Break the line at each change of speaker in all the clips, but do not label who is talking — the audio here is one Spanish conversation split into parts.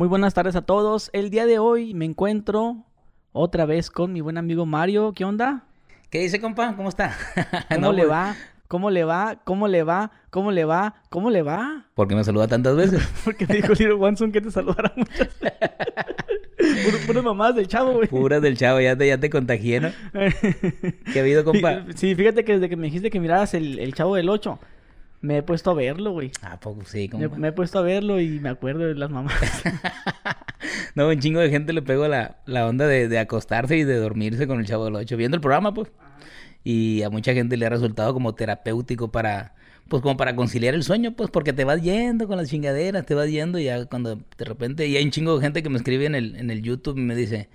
Muy buenas tardes a todos. El día de hoy me encuentro otra vez con mi buen amigo Mario. ¿Qué onda?
¿Qué dice, compa? ¿Cómo está?
¿Cómo
No,
le
pues,
va? ¿Cómo le va? ¿Cómo le va? ¿Cómo le va? ¿Cómo le va?
¿Por qué me saluda tantas veces?
Porque me dijo Little Wanson que te saludara muchas puras mamás del chavo, güey.
Puras del chavo, ya te, ya te contagié, ¿no? ¿Qué ha habido, compa?
Sí, fíjate que desde que me dijiste que miraras el, el chavo del 8, me he puesto a verlo, güey.
¿A poco sí,
Me,
compa?
me he puesto a verlo y me acuerdo de las mamás.
No, un chingo de gente le pegó la, la onda de, de acostarse y de dormirse con el chavo del 8, viendo el programa, pues. Y a mucha gente le ha resultado como terapéutico para, pues como para conciliar el sueño, pues, porque te vas yendo con las chingaderas, te vas yendo y ya cuando de repente, y hay un chingo de gente que me escribe en el, en el YouTube y me dice,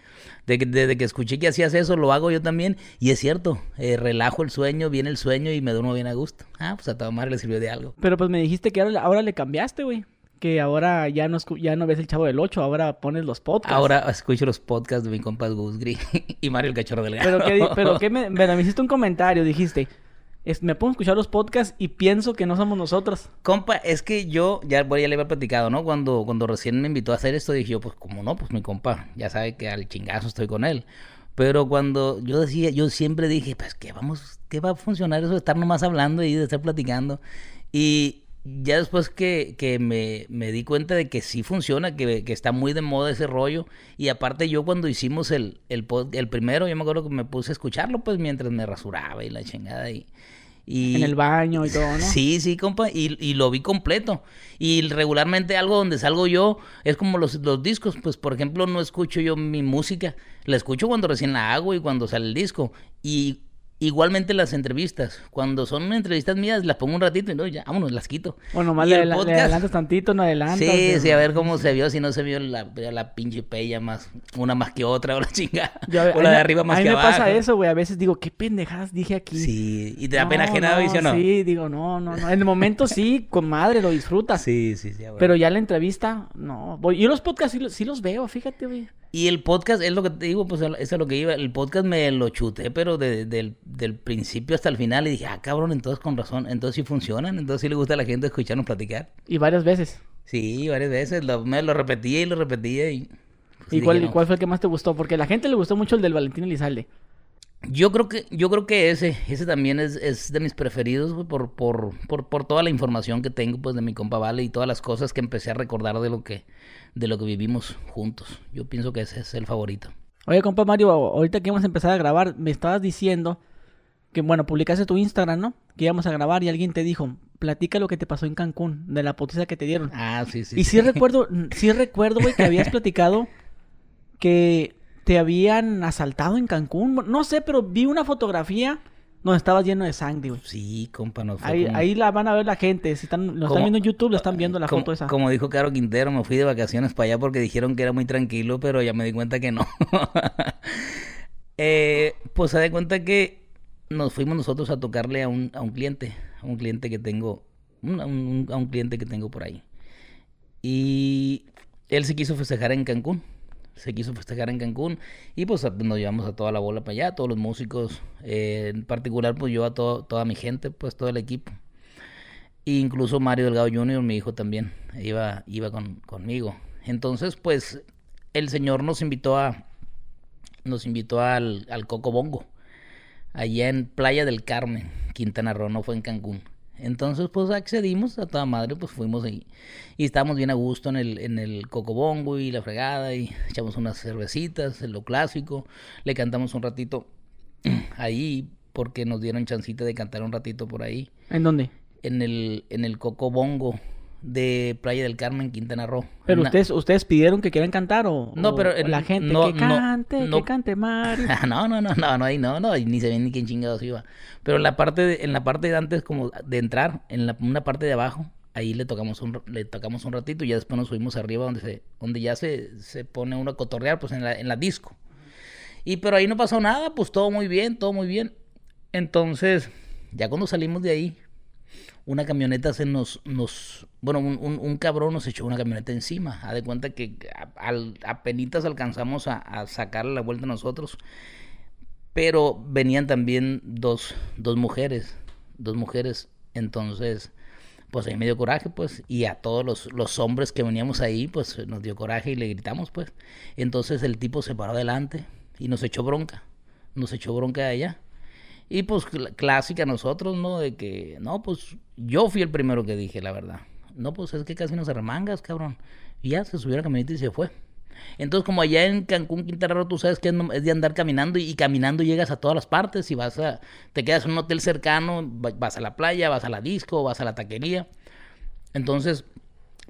de que, desde que escuché que hacías eso, lo hago yo también, y es cierto, eh, relajo el sueño, viene el sueño y me duermo bien a gusto. Ah, pues a madre le sirvió de algo.
Pero pues me dijiste que ahora, ahora le cambiaste, güey. Que ahora ya no, ya no ves el chavo del 8, ahora pones los podcasts.
Ahora escucho los podcasts de mi compa Gus Gris y Mario el Cachorro Delgado.
Pero que, pero que me, pero me hiciste un comentario, dijiste, es- me pongo a escuchar los podcasts y pienso que no somos nosotros.
Compa, es que yo, ya, bueno, ya le había platicado, ¿no? Cuando, cuando recién me invitó a hacer esto, dije yo, pues, como no? Pues mi compa, ya sabe que al chingazo estoy con él. Pero cuando yo decía, yo siempre dije, pues, ¿qué vamos, qué va a funcionar eso de estar nomás hablando y de estar platicando? Y ya después que, que me, me di cuenta de que sí funciona, que, que está muy de moda ese rollo. Y aparte yo cuando hicimos el, el, el primero, yo me acuerdo que me puse a escucharlo, pues, mientras me rasuraba y la chingada y... y
En el baño y todo, ¿no?
Sí, sí, compa, y, y lo vi completo. Y regularmente algo donde salgo yo es como los, los discos. Pues, por ejemplo, no escucho yo mi música. La escucho cuando recién la hago y cuando sale el disco. Y igualmente las entrevistas. Cuando son entrevistas mías, las pongo un ratito y no, ya, vámonos, las quito.
O nomás
Y
le,
el
le
podcast-
adelantas tantito, no adelantas.
Sí,
pero-
sí, a ver cómo se vio, si no se vio la, la pinche pella más, una más que otra, o la chingada.
Yo, a-
o
a
la de arriba más
a mí
que
me
abajo.
pasa eso, güey. A veces digo, ¿qué pendejadas dije aquí?
Sí, y te da
No,
pena ajena,
no,
¿sí o no?
Sí, digo, no, no, no. En el momento sí, con madre, lo disfrutas.
sí, sí, sí, a huevo.
Pero ya la entrevista, no. Voy, yo los podcasts sí, los- sí los veo, fíjate, güey.
Y el podcast, es lo que te digo, pues eso es lo que iba. El podcast me lo chuté, pero de- del, del principio hasta el final. Y dije, ah, cabrón, entonces con razón. Entonces sí funcionan. Entonces sí le gusta a la gente escucharnos platicar.
Y varias veces.
Sí, varias veces. Lo, me lo repetía y lo repetía. Y, pues,
¿Y
dije,
cuál,
no.
cuál fue el que más te gustó? Porque a la gente le gustó mucho el del Valentín Elizalde.
Yo creo que, yo creo que ese, ese también es, es de mis preferidos, güey, por, por, por, por toda la información que tengo, pues, de mi compa Vale y todas las cosas que empecé a recordar de lo que, de lo que vivimos juntos. Yo pienso que ese es el favorito.
Oye, compa Mario, ahorita que íbamos a empezar a grabar, me estabas diciendo que, bueno, publicaste tu Instagram, ¿no? Que íbamos a grabar y alguien te dijo, platica lo que te pasó en Cancún, de la potiza que te dieron.
Ah, sí, sí.
y sí recuerdo, sí recuerdo, güey, que habías platicado que te habían asaltado en Cancún. No sé, pero vi una fotografía donde estabas lleno de sangre, güey.
Sí, compa, no fue
Ahí,
como-
ahí la van a ver la gente. Si están, lo están viendo en YouTube, lo están viendo la foto esa.
Como dijo Caro Quintero, me fui de vacaciones para allá porque dijeron que era muy tranquilo, pero ya me di cuenta que no. Eh, pues se da cuenta que nos fuimos nosotros a tocarle a un, a un cliente, a un cliente que tengo, a un, a cliente que tengo por ahí. Y él se quiso festejar en Cancún. Se quiso festejar en Cancún y pues a- nos llevamos a toda la bola para allá, todos los músicos, eh, en particular pues yo a toda mi gente, pues todo el equipo. E incluso Mario Delgado Jr., mi hijo también, iba, iba con, conmigo. Entonces, pues, el señor nos invitó a, nos invitó al, al Coco Bongo, allá en Playa del Carmen, Quintana Roo, no fue en Cancún. Entonces, pues accedimos a toda madre, pues fuimos ahí. Y estábamos bien a gusto en el, en el Cocobongo y la fregada, y echamos unas cervecitas, en lo clásico. Le cantamos un ratito ahí, porque nos dieron chancita de cantar un ratito por ahí
¿En dónde?
en el, en el Cocobongo de Playa del Carmen, Quintana Roo.
Pero
Una-
ustedes, ustedes pidieron que quieran cantar o,
No, pero,
o
eh,
la gente
no,
que cante,
no.
que cante Mario.
no, no, no, no, no, ahí no, no, ni se ve ni quién chingados iba. Pero en la parte de, en la parte de antes, como de entrar, en la, una parte de abajo, ahí le tocamos un, le tocamos un ratito y ya después nos subimos arriba donde se, donde ya se, se pone uno a cotorrear, pues en la, en la disco. Y pero ahí no pasó nada, pues todo muy bien, todo muy bien. Entonces, ya cuando salimos de ahí, una camioneta se nos, nos bueno, un, un, cabrón nos echó una camioneta encima. Haz de cuenta que a- al, apenitas alcanzamos a, a sacarle la vuelta nosotros. Pero venían también dos, dos mujeres, dos mujeres. Entonces, pues a mí me dio coraje, pues, y a todos los, los hombres que veníamos ahí, pues nos dio coraje y le gritamos, pues. Entonces el tipo se paró adelante y nos echó bronca, nos echó bronca de allá. Y pues cl- clásica nosotros, ¿no? De que, no, pues yo fui el primero que dije, la verdad. No, pues es que casi nos arremangas, cabrón. Y ya se subió a la camioneta y se fue. Entonces, como allá en Cancún, Quintana tú sabes que es de andar caminando y, caminando llegas a todas las partes y vas a, te quedas en un hotel cercano, va- vas a la playa, vas a la disco, vas a la taquería. Entonces,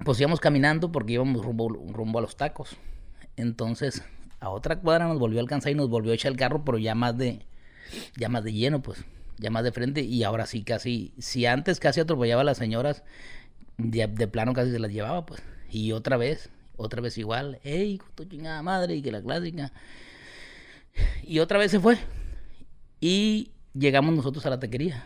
pues íbamos caminando porque íbamos rumbo, rumbo a los tacos. Entonces, a otra cuadra nos volvió a alcanzar y nos volvió a echar el carro, pero ya más de, ya más de lleno, pues, ya más de frente. Y ahora sí, casi, si antes casi atropellaba a las señoras, de, plano casi se las llevaba, pues. Y otra vez, otra vez igual, ey, tu chingada madre, y que la clásica. Y otra vez se fue. Y llegamos nosotros a la taquería.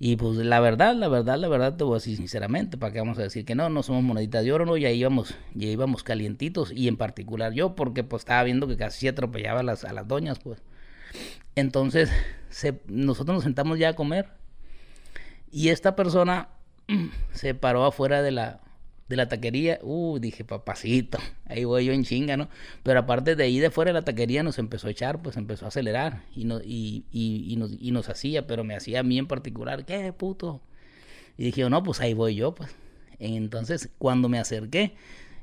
Y pues la verdad, la verdad, la verdad, te voy a decir sinceramente, para qué vamos a decir que no, no somos moneditas de oro, no, ya íbamos, ya íbamos calientitos, y en particular yo, porque pues estaba viendo que casi atropellaba a las, a las doñas, pues. Entonces, nosotros nos sentamos ya a comer, y esta persona se paró afuera de la, de la taquería. Uh, dije, papacito, ahí voy yo en chinga, ¿no? Pero aparte de ahí de fuera de la taquería nos empezó a echar, pues empezó a acelerar y, no, y, y, y nos, y nos hacía, pero me hacía a mí en particular, ¿qué puto? Y dije, no, pues ahí voy yo, pues. Entonces, cuando me acerqué,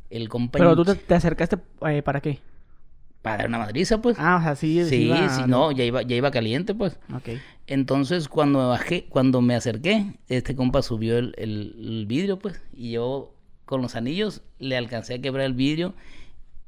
el compañero...
Pero tú te, te acercaste eh, para qué?
Para dar una madriza, pues.
Ah, o sea, sí.
sí,
iba-
sí, no, ya iba, ya iba caliente, pues.
Ok.
Entonces, cuando me bajé, cuando me acerqué, este compa subió el, el- el vidrio, pues, y yo con los anillos le alcancé a quebrar el vidrio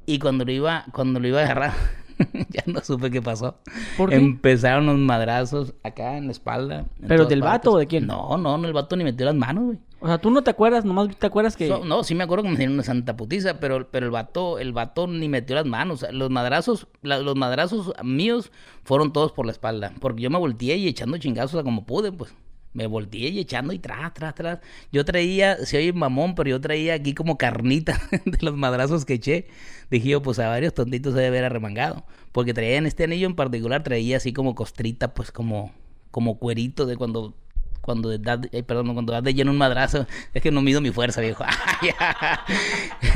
y cuando lo iba, cuando lo iba a agarrar, ya no supe qué pasó.
¿Por qué?
Empezaron los madrazos acá en la espalda. en
¿Pero del
partes.
vato o de quién?
No, no, no, el vato ni metió las manos, güey.
O sea, tú no te acuerdas, nomás te acuerdas que...
So- no, sí me acuerdo que me dieron una santa putiza, pero, pero el vato, el vato ni metió las manos. Los madrazos, la- los madrazos míos fueron todos por la espalda. Porque yo me volteé y echando chingazos a como pude, pues. Me volteé y echando y tras, tras, tras. Yo traía, se oye mamón, pero yo traía aquí como carnita de los madrazos que eché. Dije yo, pues a varios tontitos se debe haber arremangado. Porque traía en este anillo en particular, traía así como costrita, pues como, como cuerito de cuando cuando das, eh, perdón, cuando das de lleno un madrazo, es que no mido mi fuerza, viejo.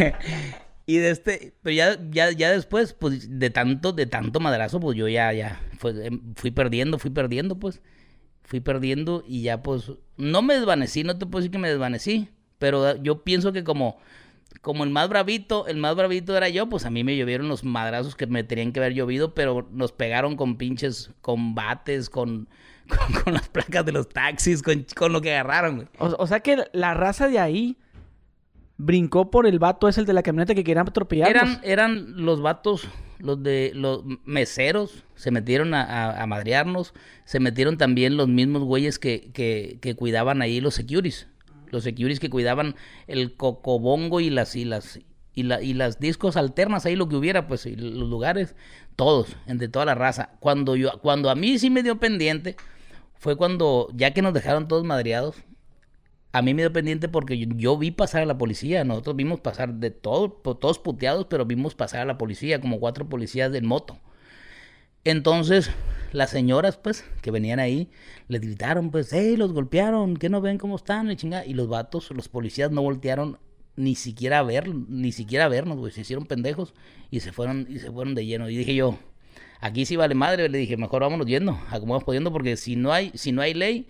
y de este, pero ya, ya, ya después, pues, de tanto, de tanto madrazo, pues yo ya, ya, fue- em, fui perdiendo, fui perdiendo, pues, fui perdiendo y ya, pues, no me desvanecí, no te puedo decir que me desvanecí, pero yo pienso que como, como el más bravito, el más bravito era yo, pues a mí me llovieron los madrazos que me tenían que haber llovido, pero nos pegaron con pinches combates, con, con, con las placas de los taxis, con, con lo que agarraron, güey.
O, o sea que la raza de ahí brincó por el vato ese el de la camioneta que querían atropellarnos.
Eran, eran los vatos, los de los meseros, se metieron a, a, madrearnos, se metieron también los mismos güeyes que, que, que cuidaban ahí los securities, los securities que cuidaban el cocobongo y las y las y, la, y las discos alternas ahí lo que hubiera pues y los lugares todos entre toda la raza. Cuando yo cuando a mí sí me dio pendiente fue cuando ya que nos dejaron todos madreados a mí me dio pendiente porque yo, vi pasar a la policía. Nosotros vimos pasar de todo, po- todos puteados, pero vimos pasar a la policía, como cuatro policías en moto. Entonces, las señoras, pues, que venían ahí, les gritaron, pues, hey, los golpearon, ¿qué no ven cómo están? Y, chingada. y los vatos, los policías no voltearon ni siquiera a ver, ni siquiera a vernos, güey. Se hicieron pendejos y se fueron, y se fueron de lleno. Y dije yo, aquí sí vale madre, le dije, mejor vámonos yendo, acomodamos pudiendo, porque si no hay, si no hay ley,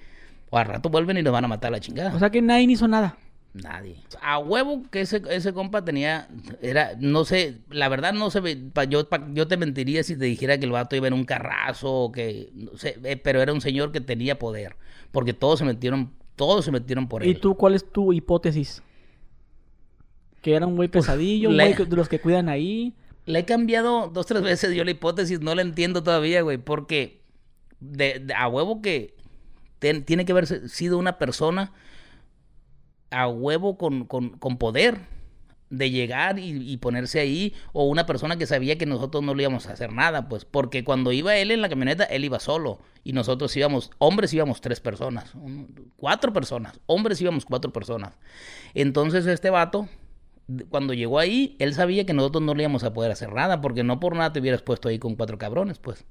o al rato vuelven y nos van a matar a la chingada.
O sea que nadie hizo nada.
Nadie. A huevo que ese, ese compa tenía, era, no sé, la verdad no sé, yo, yo te mentiría si te dijera que el vato iba en un carrazo o que, no sé, eh, pero era un señor que tenía poder, porque todos se metieron, todos se metieron por él.
¿Y tú cuál es tu hipótesis? Que era un güey pesadillo, un güey de los que cuidan ahí.
Le he cambiado dos, tres veces yo la hipótesis, no la entiendo todavía, güey, porque de, de- a huevo que tiene que haber sido una persona a huevo con, con, poder de llegar y, y ponerse ahí, o una persona que sabía que nosotros no le íbamos a hacer nada, pues, porque cuando iba él en la camioneta, él iba solo, y nosotros íbamos, hombres íbamos tres personas, cuatro personas, hombres íbamos cuatro personas. Entonces este vato, cuando llegó ahí, él sabía que nosotros no le íbamos a poder hacer nada, porque no por nada te hubieras puesto ahí con cuatro cabrones, pues.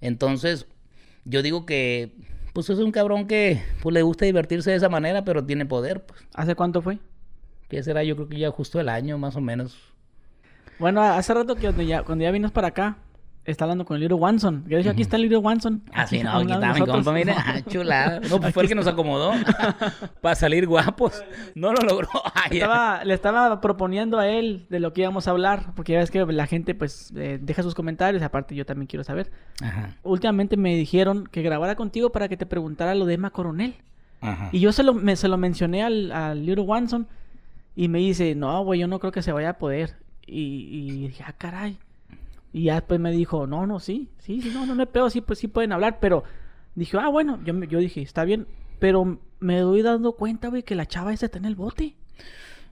Entonces, yo digo que, Pues es un cabrón que pues, le gusta divertirse de esa manera, pero tiene poder, pues.
¿Hace cuánto fue?
¿Qué será? Yo creo que ya justo el año, más o menos.
Bueno, hace rato que cuando ya, cuando ya vienes para acá, está hablando con el Little Wanson. Que de hecho, aquí está el Little Wanson.
Ah, sí, no, aquí está mi compa, mire. Ah, chulada. No, pues fue el que nos acomodó para salir guapos. No lo logró. Ay,
Estaba- le estaba proponiendo a él de lo que íbamos a hablar, porque ya ves que la gente pues eh, deja sus comentarios, aparte yo también quiero saber.
Ajá,
Últimamente me dijeron que grabara contigo para que te preguntara lo de Emma Coronel.
ajá.
Y yo se lo, me, se lo mencioné al, al Little Wanson y me dice, no, güey, yo no creo que se vaya a poder. Y, y dije, ah, caray. Y ya después me dijo, no, no, sí, sí, sí, no, no me pego, sí, pues sí pueden hablar, pero dije, ah, bueno, yo, yo dije, está bien, pero me doy dando cuenta, güey, que la chava esa está en el bote.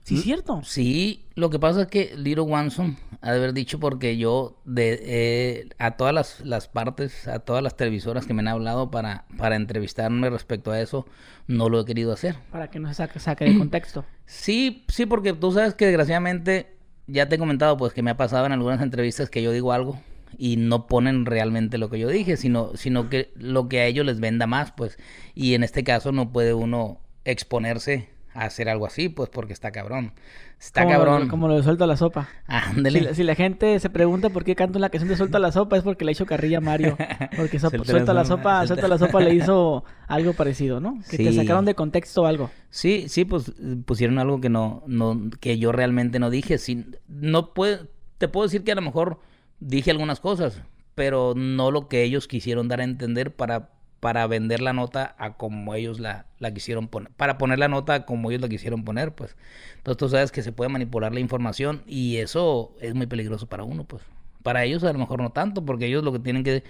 Sí, es cierto.
Sí, lo que pasa es que Little Wanson ha de haber dicho porque yo de eh, a todas las, las partes, a todas las televisoras que me han hablado para, para entrevistarme respecto a eso, no lo he querido hacer.
Para que no se saque, saque de contexto.
Sí, sí, porque tú sabes que desgraciadamente ya te he comentado pues que me ha pasado en algunas entrevistas que yo digo algo y no ponen realmente lo que yo dije, sino, sino que lo que a ellos les venda más, pues. Y en este caso no puede uno exponerse a hacer algo así, pues porque está cabrón. Está
como,
cabrón.
Como lo de suelta la sopa.
Ándale.
Si, la- si la gente se pregunta por qué canto la canción de Suelta la Sopa, es porque le hizo carrilla a Mario. Porque so-
Suelta la
la
sopa, suelta-
Suelta la Sopa le hizo algo parecido, ¿no? Que te sacaron de contexto algo.
Sí, sí, pues pusieron algo que no, no, que yo realmente no dije. Sin, no puedo, te puedo decir que a lo mejor dije algunas cosas, pero no lo que ellos quisieron dar a entender para, para vender la nota a como ellos la, quisieron poner, para poner la nota como ellos la quisieron poner, pues. Entonces tú sabes que se puede manipular la información y eso es muy peligroso para uno, pues. Para ellos a lo mejor no tanto, porque ellos lo que tienen que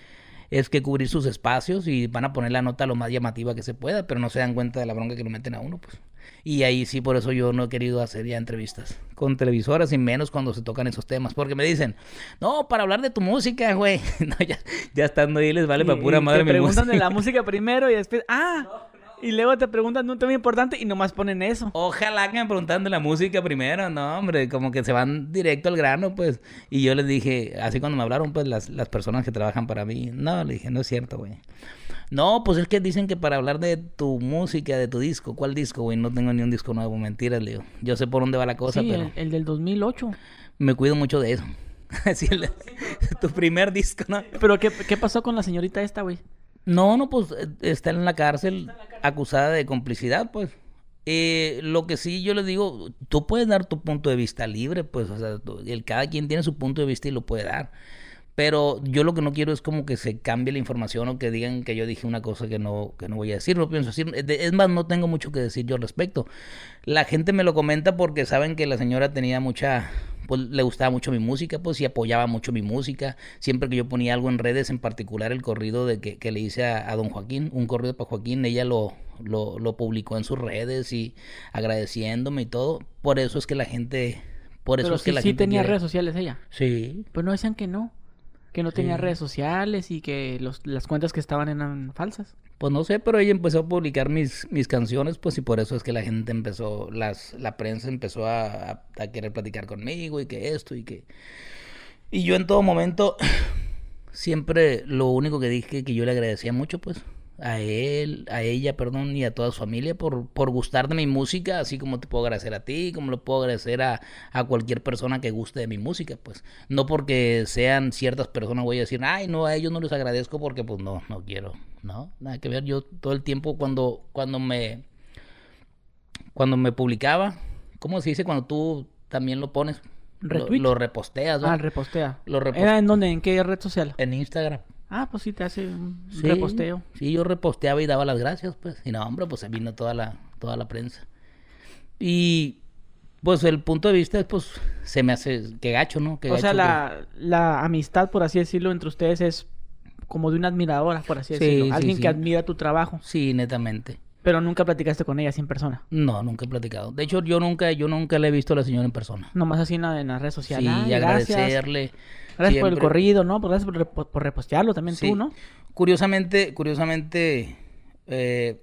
es que cubrir sus espacios y van a poner la nota lo más llamativa que se pueda, pero no se dan cuenta de la bronca que lo meten a uno, pues. Y ahí sí, por eso yo no he querido hacer ya entrevistas con televisoras y menos cuando se tocan esos temas, porque me dicen, no, para hablar de tu música, güey. No, ya, ya estando ahí les vale para pura madre
Te
mi
preguntan de la música primero y después, ah, y luego te preguntan un tema importante y nomás ponen eso.
Ojalá que me preguntan de la música primero, no, hombre, como que se van directo al grano, pues. Y yo les dije, así cuando me hablaron, pues, las, las personas que trabajan para mí, no, le dije, no es cierto, güey. No, pues es que dicen que para hablar de tu música, de tu disco, ¿cuál disco, güey? No tengo ni un disco nuevo, mentiras, le digo. Yo sé por dónde va la cosa,
sí,
pero
el, el del 2008.
me cuido mucho de eso. Sí, el- tu primer disco, ¿no?
Pero ¿qué, qué pasó con la señorita esta, güey?
No, no, pues eh, está en la cárcel acusada de complicidad, pues. Eh, lo que sí yo le digo, tú puedes dar tu punto de vista libre, pues, o sea, el, cada quien tiene su punto de vista y lo puede dar. Pero yo lo que no quiero es como que se cambie la información o que digan que yo dije una cosa que no, que no voy a decir, no pienso decir. Es de- Es más, no tengo mucho que decir yo al respecto. La gente me lo comenta porque saben que la señora tenía mucha, pues le gustaba mucho mi música, pues y apoyaba mucho mi música. Siempre que yo ponía algo en redes, en particular el corrido de que, que le hice a, a don Joaquín, un corrido para Joaquín, ella lo, lo, lo publicó en sus redes y agradeciéndome y todo. Por eso es que la gente, por eso
Pero
es que
sí,
la
sí
gente
tenía
quiere-
redes sociales ella.
Sí,
Pues no decían que no. Que no tenía
Sí.
redes sociales y que los, las cuentas que estaban eran falsas.
Pues no sé, pero ella empezó a publicar mis, mis canciones, pues y por eso es que la gente empezó, las, la prensa empezó a, a- a querer platicar conmigo y que esto y que... Y yo en todo momento siempre lo único que dije que yo le agradecía mucho, pues, a él, a ella, perdón, y a toda su familia por, por gustar de mi música, así como te puedo agradecer a ti, como lo puedo agradecer a, a cualquier persona que guste de mi música, pues. No porque sean ciertas personas voy a decir, ay, no, a ellos no les agradezco porque, pues, no, no quiero, no, nada que ver. Yo todo el tiempo cuando, cuando me, cuando me publicaba, ¿cómo se dice? Cuando tú también lo pones, lo, lo reposteas, ¿no?
Ah, repostea.
Lo
¿Era en dónde? ¿En qué red social?
en Instagram.
Ah, pues sí, te hace un
Sí,
reposteo.
Sí, yo reposteaba y daba las gracias, pues. Y no, hombre, pues se vino toda la, toda la prensa. Y pues el punto de vista, pues, se me hace que gacho, ¿no?
O sea, la, la amistad, por así decirlo, entre ustedes es como de una admiradora, por así
Sí,
decirlo.
sí,
Alguien que admira tu trabajo,
Sí, netamente.
pero nunca platicaste con ella así en persona.
No, nunca he platicado. De hecho, yo nunca, yo nunca le he visto a la señora en persona.
Nomás así en, la- en las redes sociales.
Sí,
Ay,
y
gracias. Gracias por el corrido, ¿no? Pues Gracias por, por repostearlo también
Sí.
tú, ¿no?
Curiosamente, curiosamente, eh,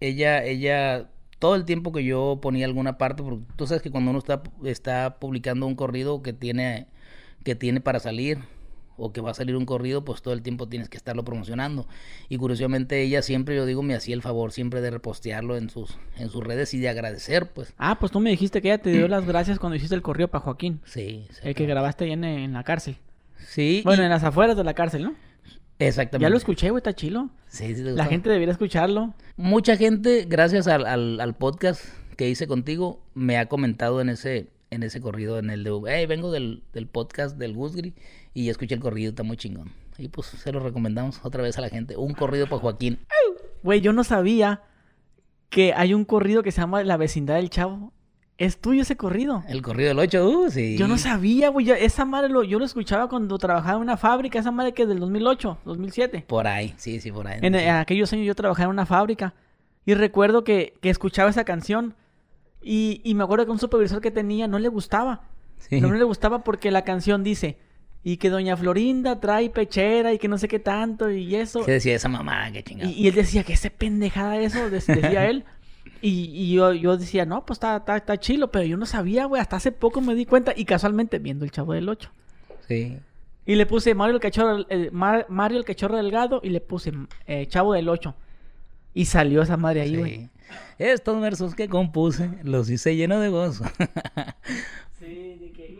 ella, ella, todo el tiempo que yo ponía alguna parte, porque tú sabes que cuando uno está, está publicando un corrido que tiene, que tiene para salir, o que va a salir un corrido, pues todo el tiempo tienes que estarlo promocionando. Y curiosamente ella siempre, yo digo, me hacía el favor siempre de repostearlo en sus, en sus redes y de agradecer, pues.
Ah, pues tú me dijiste que ella te dio las gracias cuando hiciste el corrido para Joaquín.
Sí,
El que grabaste ahí en, en la cárcel.
Sí.
Bueno,
y-
en las afueras de la cárcel, ¿no?
Exactamente.
Ya lo escuché, güey, está chilo.
Sí, sí
La gente debería escucharlo.
Mucha gente, gracias al, al, al podcast que hice contigo, me ha comentado en ese, en ese corrido, en el de, hey, vengo del, del podcast del Gusgri y escuché el corrido, está muy chingón. Y pues se lo recomendamos otra vez a la gente. Un corrido para Joaquín.
Güey, yo no sabía que hay un corrido que se llama La vecindad del chavo. ¿Es tuyo ese corrido?
El corrido del 8, uh, sí.
Yo no sabía, güey. Esa madre lo, yo lo escuchaba cuando trabajaba en una fábrica. Esa madre que es del 2008, 2007.
Por ahí, sí, sí, por ahí.
En, en aquellos años yo trabajaba en una fábrica. Y recuerdo que, que escuchaba esa canción. Y, y me acuerdo que un supervisor que tenía no le gustaba.
Sí.
No le gustaba porque la canción dice. Y que doña Florinda trae pechera y que no sé qué tanto y eso.
¿Qué decía esa mamá? Qué chingada.
Y, y él decía que ese pendejada eso, de- decía él. Y, y yo, yo decía, no, pues está, está, está chilo, pero yo no sabía, güey. Hasta hace poco me di cuenta y casualmente viendo el chavo del 8.
Sí.
Y le puse Mario el cachorro, eh, Mar- Mario el cachorro delgado y le puse eh, chavo del 8. Y salió esa madre ahí, güey.
sí. Estos versos que compuse los hice lleno de gozo.
Sí, de que...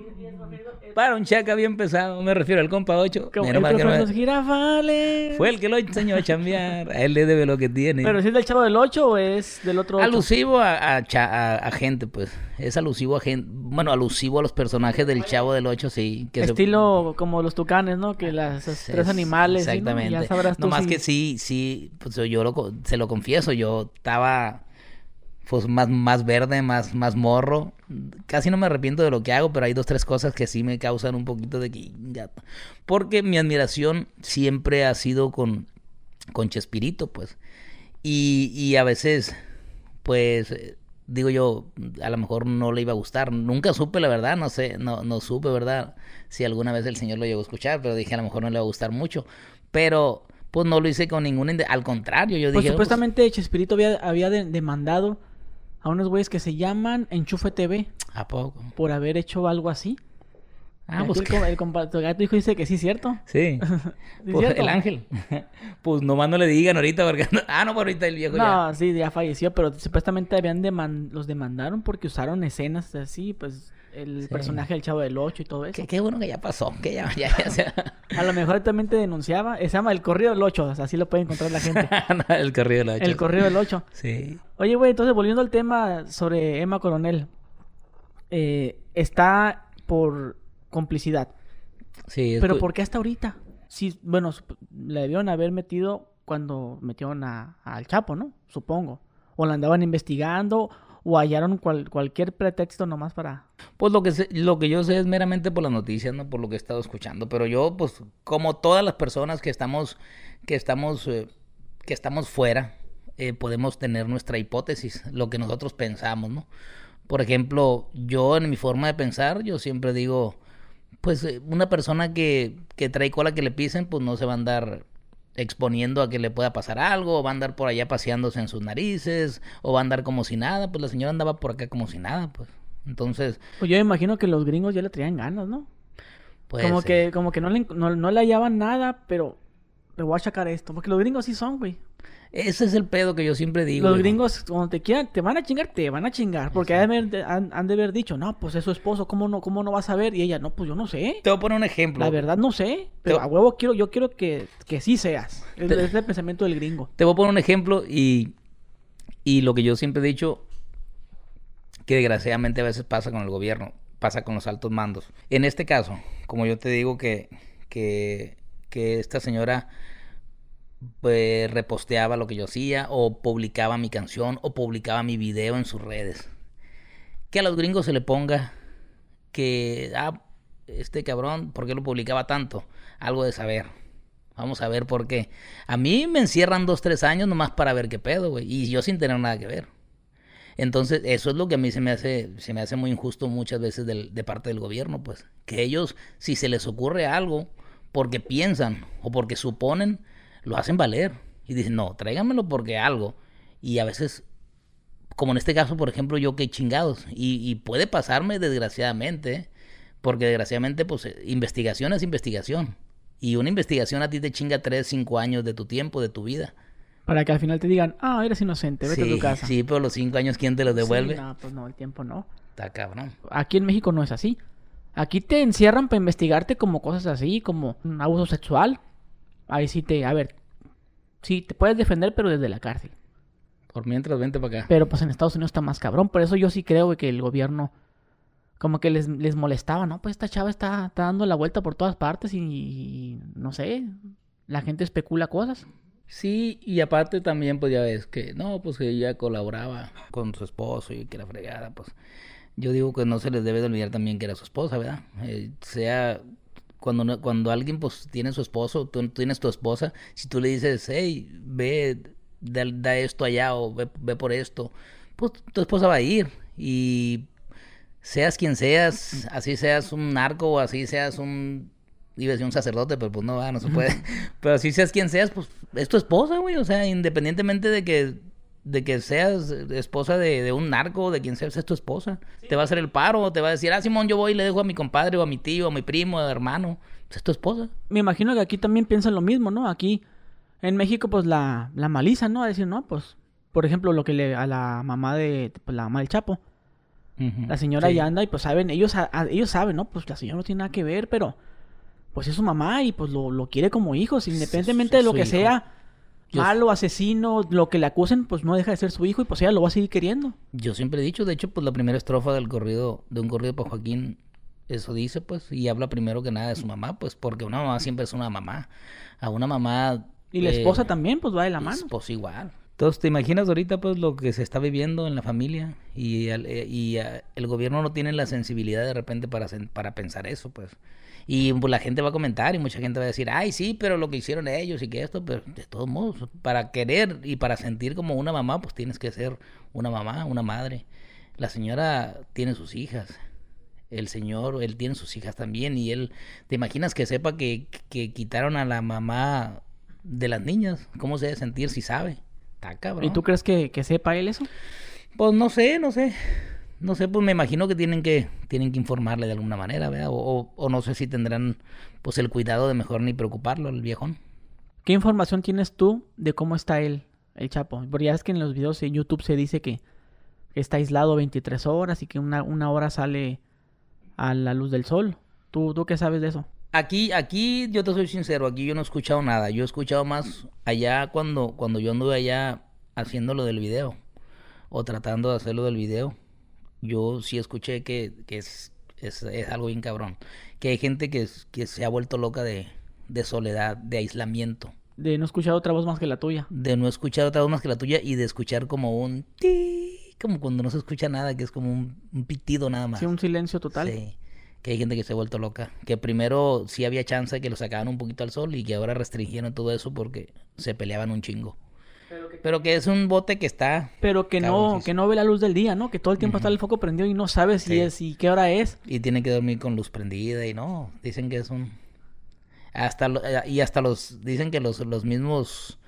Para un chaca bien pesado, me refiero al compa 8.
Como el profe
no-
los girafales.
Fue el que lo enseñó a chambear. A él le debe lo que tiene.
Pero si es del chavo del 8 o es del otro 8.
Alusivo a, a, cha- a- a gente, pues. Es alusivo a gente. Bueno, alusivo a los personajes del Chavo del 8, sí. Que se-
Estilo como los tucanes, ¿no? Que las tres
Es-
animales. ¿sí, no?
Exactamente.
Ya sabrás tú
No más
si-
que sí, sí. Pues yo lo se lo confieso. Yo estaba. Pues más, más verde, más, más morro. Casi no me arrepiento de lo que hago, pero hay dos, tres cosas que sí me causan un poquito de que. Porque mi admiración siempre ha sido con, con Chespirito, pues. Y, y a veces, pues, eh, digo yo, a lo mejor no le iba a gustar. Nunca supe, la verdad, no sé, no, no supe, ¿verdad? Si alguna vez el señor lo llegó a escuchar, pero dije, a lo mejor no le va a gustar mucho. Pero, pues no lo hice con ningún... Al contrario, yo
Pues
dije...
supuestamente Chespirito había, había de- demandado a unos güeyes que se llaman Enchufe TV
pues, ¿A poco?
por haber hecho algo así.
Ah, pues...
el, el tu hijo dice que sí, ¿cierto?
Sí.
¿Sí,
Pues,
cierto?
el ángel. pues nomás no le digan ahorita porque... Ah, no, por ahorita el viejo ya...
No, sí, ya falleció, pero supuestamente habían deman- los demandaron porque usaron escenas así, pues el
Sí.
personaje del Chavo del 8 y todo eso.
Qué, qué bueno que ya pasó, que ya, ya, ya se-
A lo mejor también te denunciaba. Se llama El Corrido del 8, o sea, así lo puede encontrar la gente.
No, el corrido de la
El Corrido del 8.
Sí.
Oye, güey, entonces volviendo al tema sobre Emma Coronel. eh, está por complicidad.
Sí, es
Pero ¿por qué hasta ahorita? Sí, bueno, la debieron haber metido cuando metieron a- al Chapo, ¿no? Supongo. O la andaban investigando o hallaron cual- cualquier pretexto nomás para...
Pues lo que sé- lo que yo sé es meramente por las noticias, no por lo que he estado escuchando. Pero yo, pues, como todas las personas que estamos, que estamos, eh, que estamos fuera, eh, podemos tener nuestra hipótesis, lo que nosotros pensamos, ¿no? Por ejemplo, yo en mi forma de pensar, yo siempre digo, pues eh, una persona que, que trae cola que le pisen, pues no se va a andar exponiendo a que le pueda pasar algo, o va a andar por allá paseándose en sus narices, o va a andar como si nada, pues la señora andaba por acá como si nada, pues. Entonces,
Pues yo me imagino que los gringos ya le traían ganas, ¿no?
pues...
como,
eh,
que, como que no le, no, no le hallaban nada, pero le voy a sacar esto. Porque los gringos sí son, güey.
Ese es el pedo que yo siempre digo.
Los gringos, cuando te quieran, te van a chingar, te van a chingar. Porque han, de haber- han- han de haber dicho, no, pues es su esposo, ¿cómo no, cómo no vas a ver? Y ella, no, pues yo no sé.
Te voy a poner un ejemplo.
La verdad no sé. Pero
Te-
a huevo quiero, yo quiero que, que sí seas. Es,
Te-
es el pensamiento del gringo.
Te voy a poner un ejemplo y, y lo que yo siempre he dicho, que desgraciadamente a veces pasa con el gobierno, pasa con los altos mandos. En este caso, como yo te digo que, que, que esta señora pues, reposteaba lo que yo hacía o publicaba mi canción o publicaba mi video en sus redes. Que a los gringos se le ponga que, ah, este cabrón, ¿por qué lo publicaba tanto? Algo de saber. Vamos a ver por qué. A mí me encierran dos, tres años nomás para ver qué pedo, güey. Y yo sin tener nada que ver. Entonces, eso es lo que a mí se me hace, se me hace muy injusto muchas veces del- de parte del gobierno, pues. Que ellos, si se les ocurre algo, porque piensan o porque suponen, lo hacen valer. Y dicen, no, tráiganmelo porque algo. Y a veces, como en este caso, por ejemplo, yo que chingados. Y, y puede pasarme desgraciadamente, porque desgraciadamente, pues, eh, investigación es investigación. Y una investigación a ti te chinga 3, 5 años de tu tiempo, de tu vida.
Para que al final te digan, ah, eres inocente, vete
sí,
a tu casa.
Sí, pero los 5 años, ¿quién te los devuelve?
Sí, no, pues no, el tiempo no.
Está cabrón.
Aquí en México no es así. Aquí te encierran para investigarte como cosas así, como un abuso sexual. Ahí sí te, a ver, sí, te puedes defender, pero desde la cárcel.
Por mientras, vente para acá.
Pero pues en Estados Unidos está más cabrón. Por eso yo sí creo güey, que el gobierno como que les, les molestaba, ¿no? Pues esta chava está, está dando la vuelta por todas partes y, y no sé, la gente especula cosas.
Sí, y aparte también, pues ya ves que, no, pues que ella colaboraba con su esposo y que la fregada, pues yo digo que no se les debe de olvidar también que era su esposa, ¿verdad? Eh, sea cuando cuando alguien pues tiene su esposo, tú, tú tienes tu esposa, si tú le dices, hey, ve, da, da esto allá o ve, ve por esto, pues tu esposa va a ir y seas quien seas, así seas un narco o así seas un iba a decir un sacerdote, pero pues no, va, no se puede. Pero así seas quien seas, pues es tu esposa, güey. O sea, independientemente de que, de que seas esposa de, de un narco de quien seas, es tu esposa. Te va a hacer el paro, te va a decir, ah, Simón, yo voy y le dejo a mi compadre o a mi tío, a mi primo, a mi hermano. Pues es tu esposa.
Me imagino que aquí también piensan lo mismo, ¿no? Aquí en México pues la, la maliza, ¿no? A decir, no, pues, por ejemplo, lo que le a la mamá de, pues, la mamá del Chapo. La señora
Sí.
ya anda y pues saben, ellos, a- a- ellos saben, ¿no? Pues la señora no tiene nada que ver, pero pues es su mamá y pues lo, lo quiere como hijos, independientemente de lo que
hijo.
sea,
Yo-
malo, asesino, lo que le acusen, pues no deja de ser su hijo y pues ella lo va a seguir queriendo.
Yo siempre he dicho, de hecho, pues la primera estrofa del corrido, de un corrido para Joaquín, eso dice, pues, y habla primero que nada de su mamá, pues, porque una mamá siempre es una mamá. A una mamá.
Y la
eh,
esposa también, pues va de la mano.
Pues igual. Entonces, ¿te imaginas ahorita pues lo que se está viviendo en la familia? Y, al- eh, y eh, el gobierno no tiene la sensibilidad de repente para, para pensar eso, pues. Y pues, la gente va a comentar y mucha gente va a decir, ay, sí, pero lo que hicieron ellos y que esto, pero de todos modos, para querer y para sentir como una mamá, pues tienes que ser una mamá, una madre. La señora tiene sus hijas. El señor, él tiene sus hijas también y él, ¿te imaginas que sepa que, que quitaron a la mamá de las niñas? ¿Cómo se debe sentir si sabe? Está cabrón.
¿Y tú crees que, que sepa él eso?
Pues no sé, no sé. No sé, pues me imagino que tienen que tienen que informarle de alguna manera, ¿verdad? O, o- o no sé si tendrán pues el cuidado de mejor ni preocuparlo al viejón.
¿Qué información tienes tú de cómo está él, el Chapo? Porque ya es que en los videos en YouTube se dice que está aislado 23 horas y que una, una hora sale a la luz del sol. ¿Tú, ¿Tú qué sabes de eso?
Aquí, aquí, yo te soy sincero, aquí yo no he escuchado nada. Yo he escuchado más allá cuando, cuando yo anduve allá haciendo lo del video. O tratando de hacerlo del video. Yo sí escuché que, que es, es, es algo bien cabrón. Que hay gente que, que se ha vuelto loca de, de soledad, de aislamiento.
De no escuchar otra voz más que la tuya.
De no escuchar otra voz más que la tuya y de escuchar como un ti, como cuando no se escucha nada, que es como un, un pitido nada más.
Sí, un silencio total.
Sí, que hay gente que se ha vuelto loca. Que primero sí había chance de que lo sacaban un poquito al sol y que ahora restringieron todo eso porque se peleaban un chingo. Pero que es un bote que está
Pero que no, que no ve la luz del día, ¿no? Que todo el tiempo está el foco prendido y no sabe si
Sí.
es y qué hora es.
y tiene que dormir con luz prendida y no, dicen que es un hasta lo- eh, y hasta los dicen que los, los mismos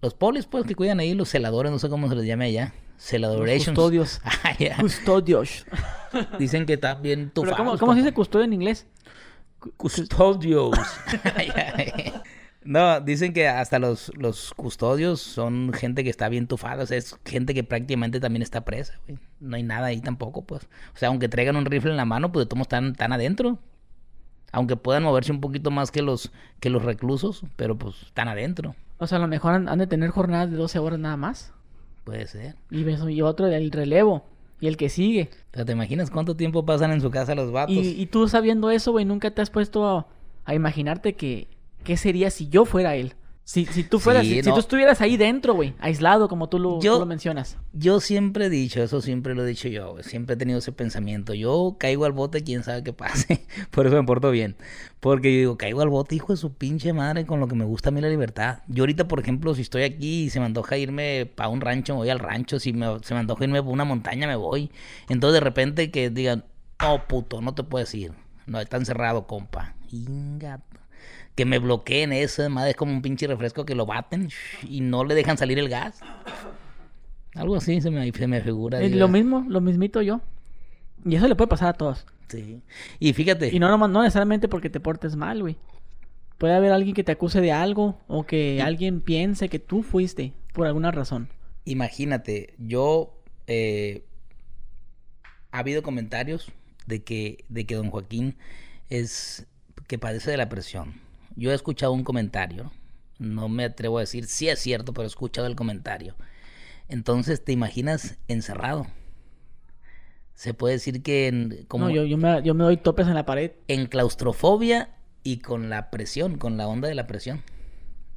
los polis pues que cuidan ahí los celadores, no sé cómo se les llame allá,
Los
celadorations.
custodios.
Ah, ya.
Custodios.
Dicen que están bien
Pero
tufados.
¿cómo, cómo se dice custodio en inglés?
Custodios. no, dicen que hasta los, los custodios son gente que está bien tufada, o sea, es gente que prácticamente también está presa, güey. No hay nada ahí tampoco, pues. O sea, aunque traigan un rifle en la mano, pues de todos están, están adentro. Aunque puedan moverse un poquito más que los, que los reclusos, pero pues están adentro.
O sea, a lo mejor han, han de tener jornadas de 12 horas nada más.
Puede ser.
Y, eso, y otro del relevo. Y el que sigue.
Pero te imaginas cuánto tiempo pasan en su casa los vatos.
Y, y tú sabiendo eso, güey, nunca te has puesto a, a imaginarte que qué sería si yo fuera él. Si, si tú fueras,
Sí,
si, tú estuvieras ahí dentro, güey, aislado como tú lo,
Yo-
tú lo mencionas.
Yo siempre he dicho, eso siempre lo he dicho yo, güey, siempre he tenido ese pensamiento. Yo caigo al bote, quién sabe qué pase. Por eso me porto bien. Porque yo digo, caigo al bote, hijo de su pinche madre, con lo que me gusta a mí la libertad. Yo ahorita, por ejemplo, si estoy aquí y se me antoja irme para un rancho, me voy al rancho. Si me- se me antoja irme para una montaña, me voy. Entonces, de repente, que digan, no, puto, no te puedes ir. No, está encerrado, compa. Inga. Que me bloqueen eso, madre, es como un pinche refresco que lo baten y no le dejan salir el gas. Algo así se me, se me figura.
Es
diga.
lo mismo, lo mismito yo. Y eso le puede pasar a todos.
Sí. Y fíjate,
Y no, nomás- no necesariamente porque te portes mal, güey. Puede haber alguien que te acuse de algo o que alguien piense que tú fuiste por alguna razón.
Imagínate, yo eh, ha habido comentarios de que, de que don Joaquín es que padece de la presión. Yo he escuchado un comentario, no me atrevo a decir si es cierto, pero he escuchado el comentario. Entonces, ¿te imaginas encerrado? Se puede decir que en, como
No, yo, yo, me, yo me doy topes en la pared.
en claustrofobia y con la presión, con la onda de la presión.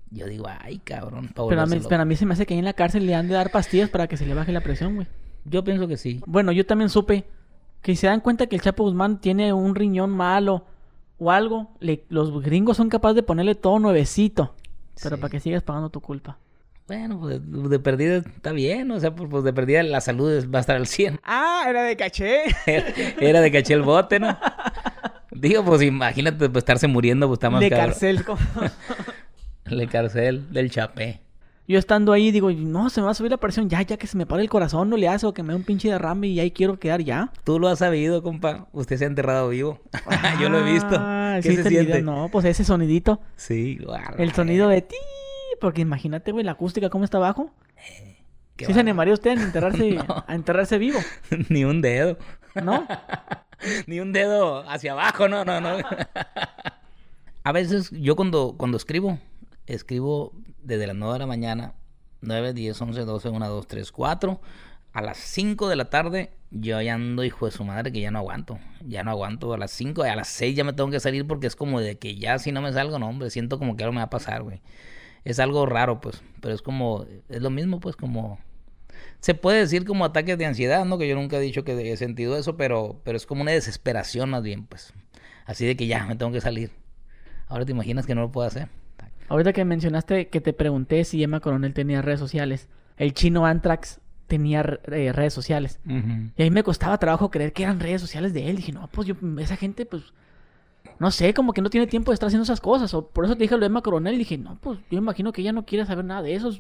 Yo digo, ay, cabrón.
Pero a, mí,
volverse loco".
pero a mí se me hace que ahí en la cárcel le han de dar pastillas para que se le baje la presión, güey.
Yo pienso que sí.
Bueno, yo también supe que se dan cuenta que el Chapo Guzmán tiene un riñón malo o algo, le- los gringos son capaces de ponerle todo nuevecito. Pero
Sí.
para que sigas pagando tu culpa.
Bueno, pues de, de perdida está bien, o sea, pues, pues de perdida la salud va a estar al 100.
Ah, era de caché.
Era de caché el bote, ¿no? Digo, pues imagínate pues, estarse muriendo, pues está más
de
cabrón.
cárcel. como-
Le cárcel del chapé.
Yo estando ahí digo, no, se me va a subir la presión. Ya, ya que se me para el corazón, no le hace o que me dé un pinche derrame y ahí quiero quedar ya.
Tú lo has sabido, compa. Usted se ha enterrado vivo. Yo lo he visto.
Ah,
¿Qué
sí,
se
te olvidé.
siente?
No, pues ese sonidito.
Sí, guarda.
El sonido de ti. Porque imagínate, güey, la acústica cómo está abajo.
Qué
¿Sí se
bárbaro.
animaría usted a enterrarse,
No.
a enterrarse vivo?
Ni un dedo.
¿No?
Ni un dedo hacia abajo, no, no, no. A veces yo cuando, cuando escribo, escribo desde las 9 de la mañana, 9, 10, 11, 12, 1, 2, 3, 4. A las 5 de la tarde yo ya ando, hijo de su madre, que ya no aguanto. Ya no aguanto. A las 5, a las 6 ya me tengo que salir porque es como de que ya si no me salgo, no, hombre, siento como que algo me va a pasar, güey. Es algo raro, pues, pero es como, es lo mismo, pues, como... Se puede decir como ataques de ansiedad, ¿no? Que yo nunca he dicho que he sentido eso, pero, pero es como una desesperación más bien, pues. Así de que ya, me tengo que salir. Ahora te imaginas que no lo puedo hacer.
Ahorita que mencionaste que te pregunté si Emma Coronel tenía redes sociales. El chino Antrax tenía eh, redes sociales. Y a mí me costaba trabajo creer que eran redes sociales de él. Dije, no, pues yo, esa gente, pues, no sé, como que no tiene tiempo de estar haciendo esas cosas. O por eso te dije lo de Emma Coronel. Dije, no, pues yo imagino que ella no quiere saber nada de eso.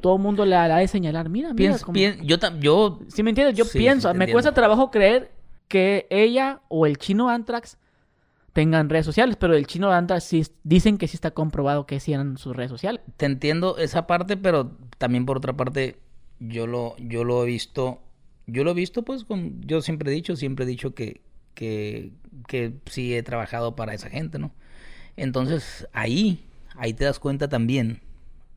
Todo el mundo le ha de señalar, mira, mira.
Piens-
como-
yo, yo
Si me entiendes, yo
Sí,
pienso,
sí,
me cuesta trabajo creer que ella o el chino Antrax tengan redes sociales, pero el chino Antrax sí dicen que sí está comprobado que sí eran sus redes sociales.
te entiendo esa parte, pero también por otra parte, yo lo, yo lo he visto, yo lo he visto, pues, con, yo siempre he dicho, siempre he dicho que, que, que sí he trabajado para esa gente, ¿no? Entonces, ahí, ahí te das cuenta también,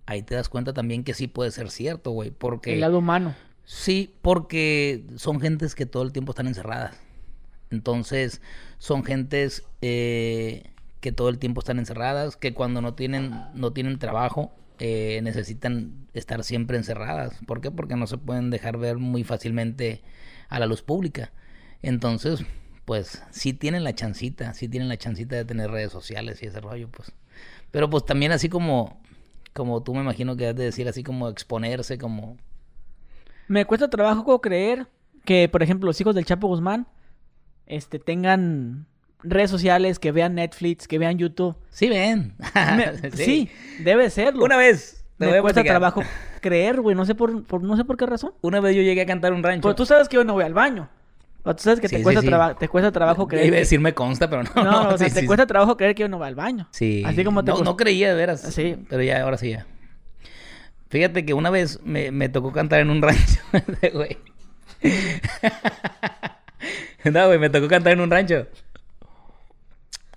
ahí te das cuenta también que sí puede ser cierto, güey, porque...
El lado humano.
Sí, porque son gentes que todo el tiempo están encerradas. Entonces, son gentes eh, que todo el tiempo están encerradas, que cuando no tienen, no tienen trabajo, eh, necesitan estar siempre encerradas. ¿Por qué? Porque no se pueden dejar ver muy fácilmente a la luz pública. Entonces, pues, sí tienen la chancita, sí tienen la chancita de tener redes sociales y ese rollo, pues. Pero pues también así como, como tú me imagino que has de decir, así como exponerse, como...
Me cuesta trabajo creer que, por ejemplo, los hijos del Chapo Guzmán este, tengan redes sociales, que vean Netflix, que vean YouTube.
Sí, ven.
Me- sí. debe serlo.
Una vez. te voy
Me
a
cuesta
platicar.
trabajo creer, güey. No sé por, por- no sé por qué razón.
Una vez yo llegué a cantar un rancho.
Pues tú sabes que yo no voy al baño. O tú sabes que te,
sí,
cuesta
sí.
traba- te cuesta trabajo creer.
Iba a
que-
decir me consta, pero no.
No, no, o sea, te cuesta trabajo creer que yo no voy al baño.
Sí.
Así como te
no, no creía de veras.
Sí.
Pero ya, ahora sí ya. Fíjate que una vez me, me tocó cantar en un rancho. güey. no, güey, me tocó cantar en un rancho.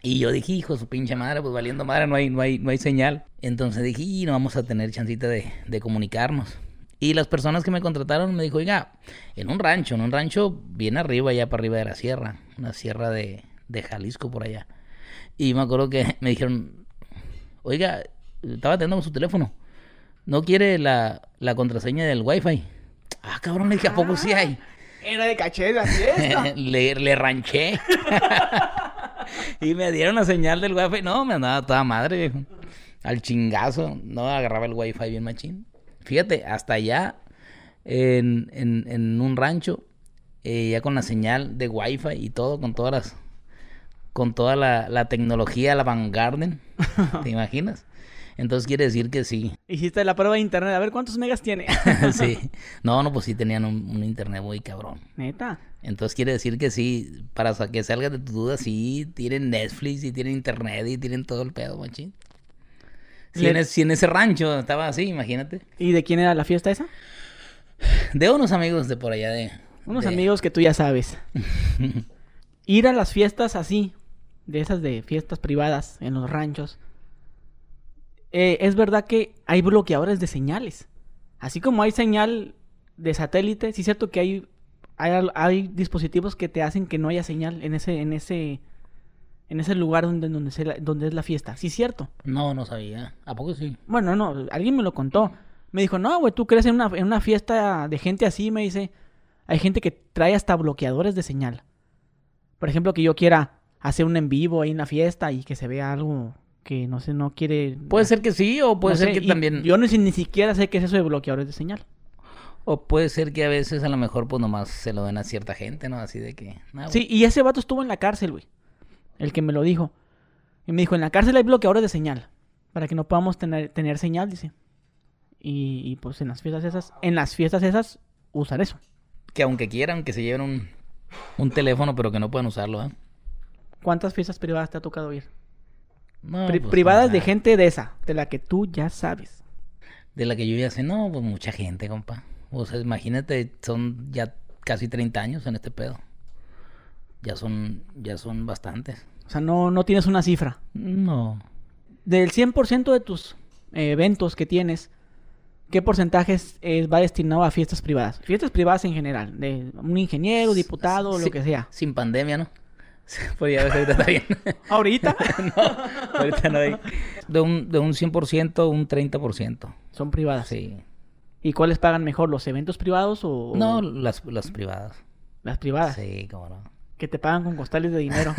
Y yo dije, hijo su pinche madre, pues valiendo madre, no hay, no hay, no hay señal. Entonces dije, y no vamos a tener chancita de, de comunicarnos. Y las personas que me contrataron me dijo, oiga, en un rancho, en un rancho bien arriba, allá para arriba de la sierra, una sierra de, de Jalisco por allá. Y me acuerdo que me dijeron, oiga, estaba atendiendo su teléfono, ¿no quiere la, la contraseña del wifi? Ah, cabrón, le dije, ¿a poco sí hay?
Era de caché la fiesta.
le, le ranché. y me dieron la señal del wifi. No, me andaba toda madre, viejo. Al chingazo. No agarraba el wifi bien machín. Fíjate, hasta allá en, en, en un rancho, eh, ya con la señal de wifi y todo, con todas las con toda la, la tecnología, la vanguardia, ¿te imaginas? Entonces quiere decir que sí.
Hiciste la prueba de internet, a ver cuántos megas tiene.
sí. No, no, pues sí tenían un, un internet muy cabrón.
Neta.
Entonces quiere decir que sí, para que salgas de tu duda, sí, tienen Netflix y tienen internet y tienen todo el pedo, machín. Si,
Le-
en, si en ese rancho estaba así, imagínate.
¿Y de quién era la fiesta esa?
De unos amigos de por allá de...
Unos
de-
amigos que tú ya sabes. Ir a las fiestas así, de esas de fiestas privadas en los ranchos. Eh, es verdad que hay bloqueadores de señales. Así como hay señal de satélite, sí es cierto que hay, hay, dispositivos que te hacen que no haya señal en ese, en ese, en ese lugar donde, donde, se la- donde es la fiesta. Sí es cierto.
No, no sabía. ¿A poco sí?
Bueno, no, alguien me lo contó. Me dijo, no, güey, tú crees en una, en una fiesta de gente así, me dice. Hay gente que trae hasta bloqueadores de señal. Por ejemplo, que yo quiera hacer un en vivo ahí en la fiesta y que se vea algo que no sé, no quiere.
Puede ser que sí, o puede
no
ser
sé,
que también...
Yo no, sé- ni siquiera sé qué es eso de bloqueadores de señal.
O puede ser que a veces a lo mejor pues nomás se lo den a cierta gente, ¿no? Así de que... ah,
Sí, y ese vato estuvo en la cárcel, güey. El que me lo dijo. Y me dijo, en la cárcel hay bloqueadores de señal. Para que no podamos tener, tener señal, dice. Y, y, pues en las fiestas esas, en las fiestas esas, usar eso.
Que aunque quieran, que se lleven un, un teléfono, pero que no puedan usarlo, ¿eh?
¿Cuántas fiestas privadas te ha tocado ir?
No,
Pri-
pues,
privadas de gente de esa, de la que tú ya sabes.
De la que yo ya sé, no, pues mucha gente, compa. O sea, imagínate, son ya casi 30 años en este pedo. Ya son, ya son bastantes.
O sea, no, no tienes una cifra.
No.
Del 100% de tus eh, eventos que tienes, ¿qué porcentaje es- es- va destinado a fiestas privadas? Fiestas privadas en general, de un ingeniero, diputado,
Sí,
lo que sea.
Sin pandemia, ¿no? Ya ves, ahorita está bien.
Ahorita
no, ahorita no hay. De un, de un 100%, un 30%.
son privadas.
Sí.
¿Y cuáles pagan mejor, los eventos privados o
No, las, las privadas.
las privadas?
Sí, cómo no.
Que te pagan con costales de dinero.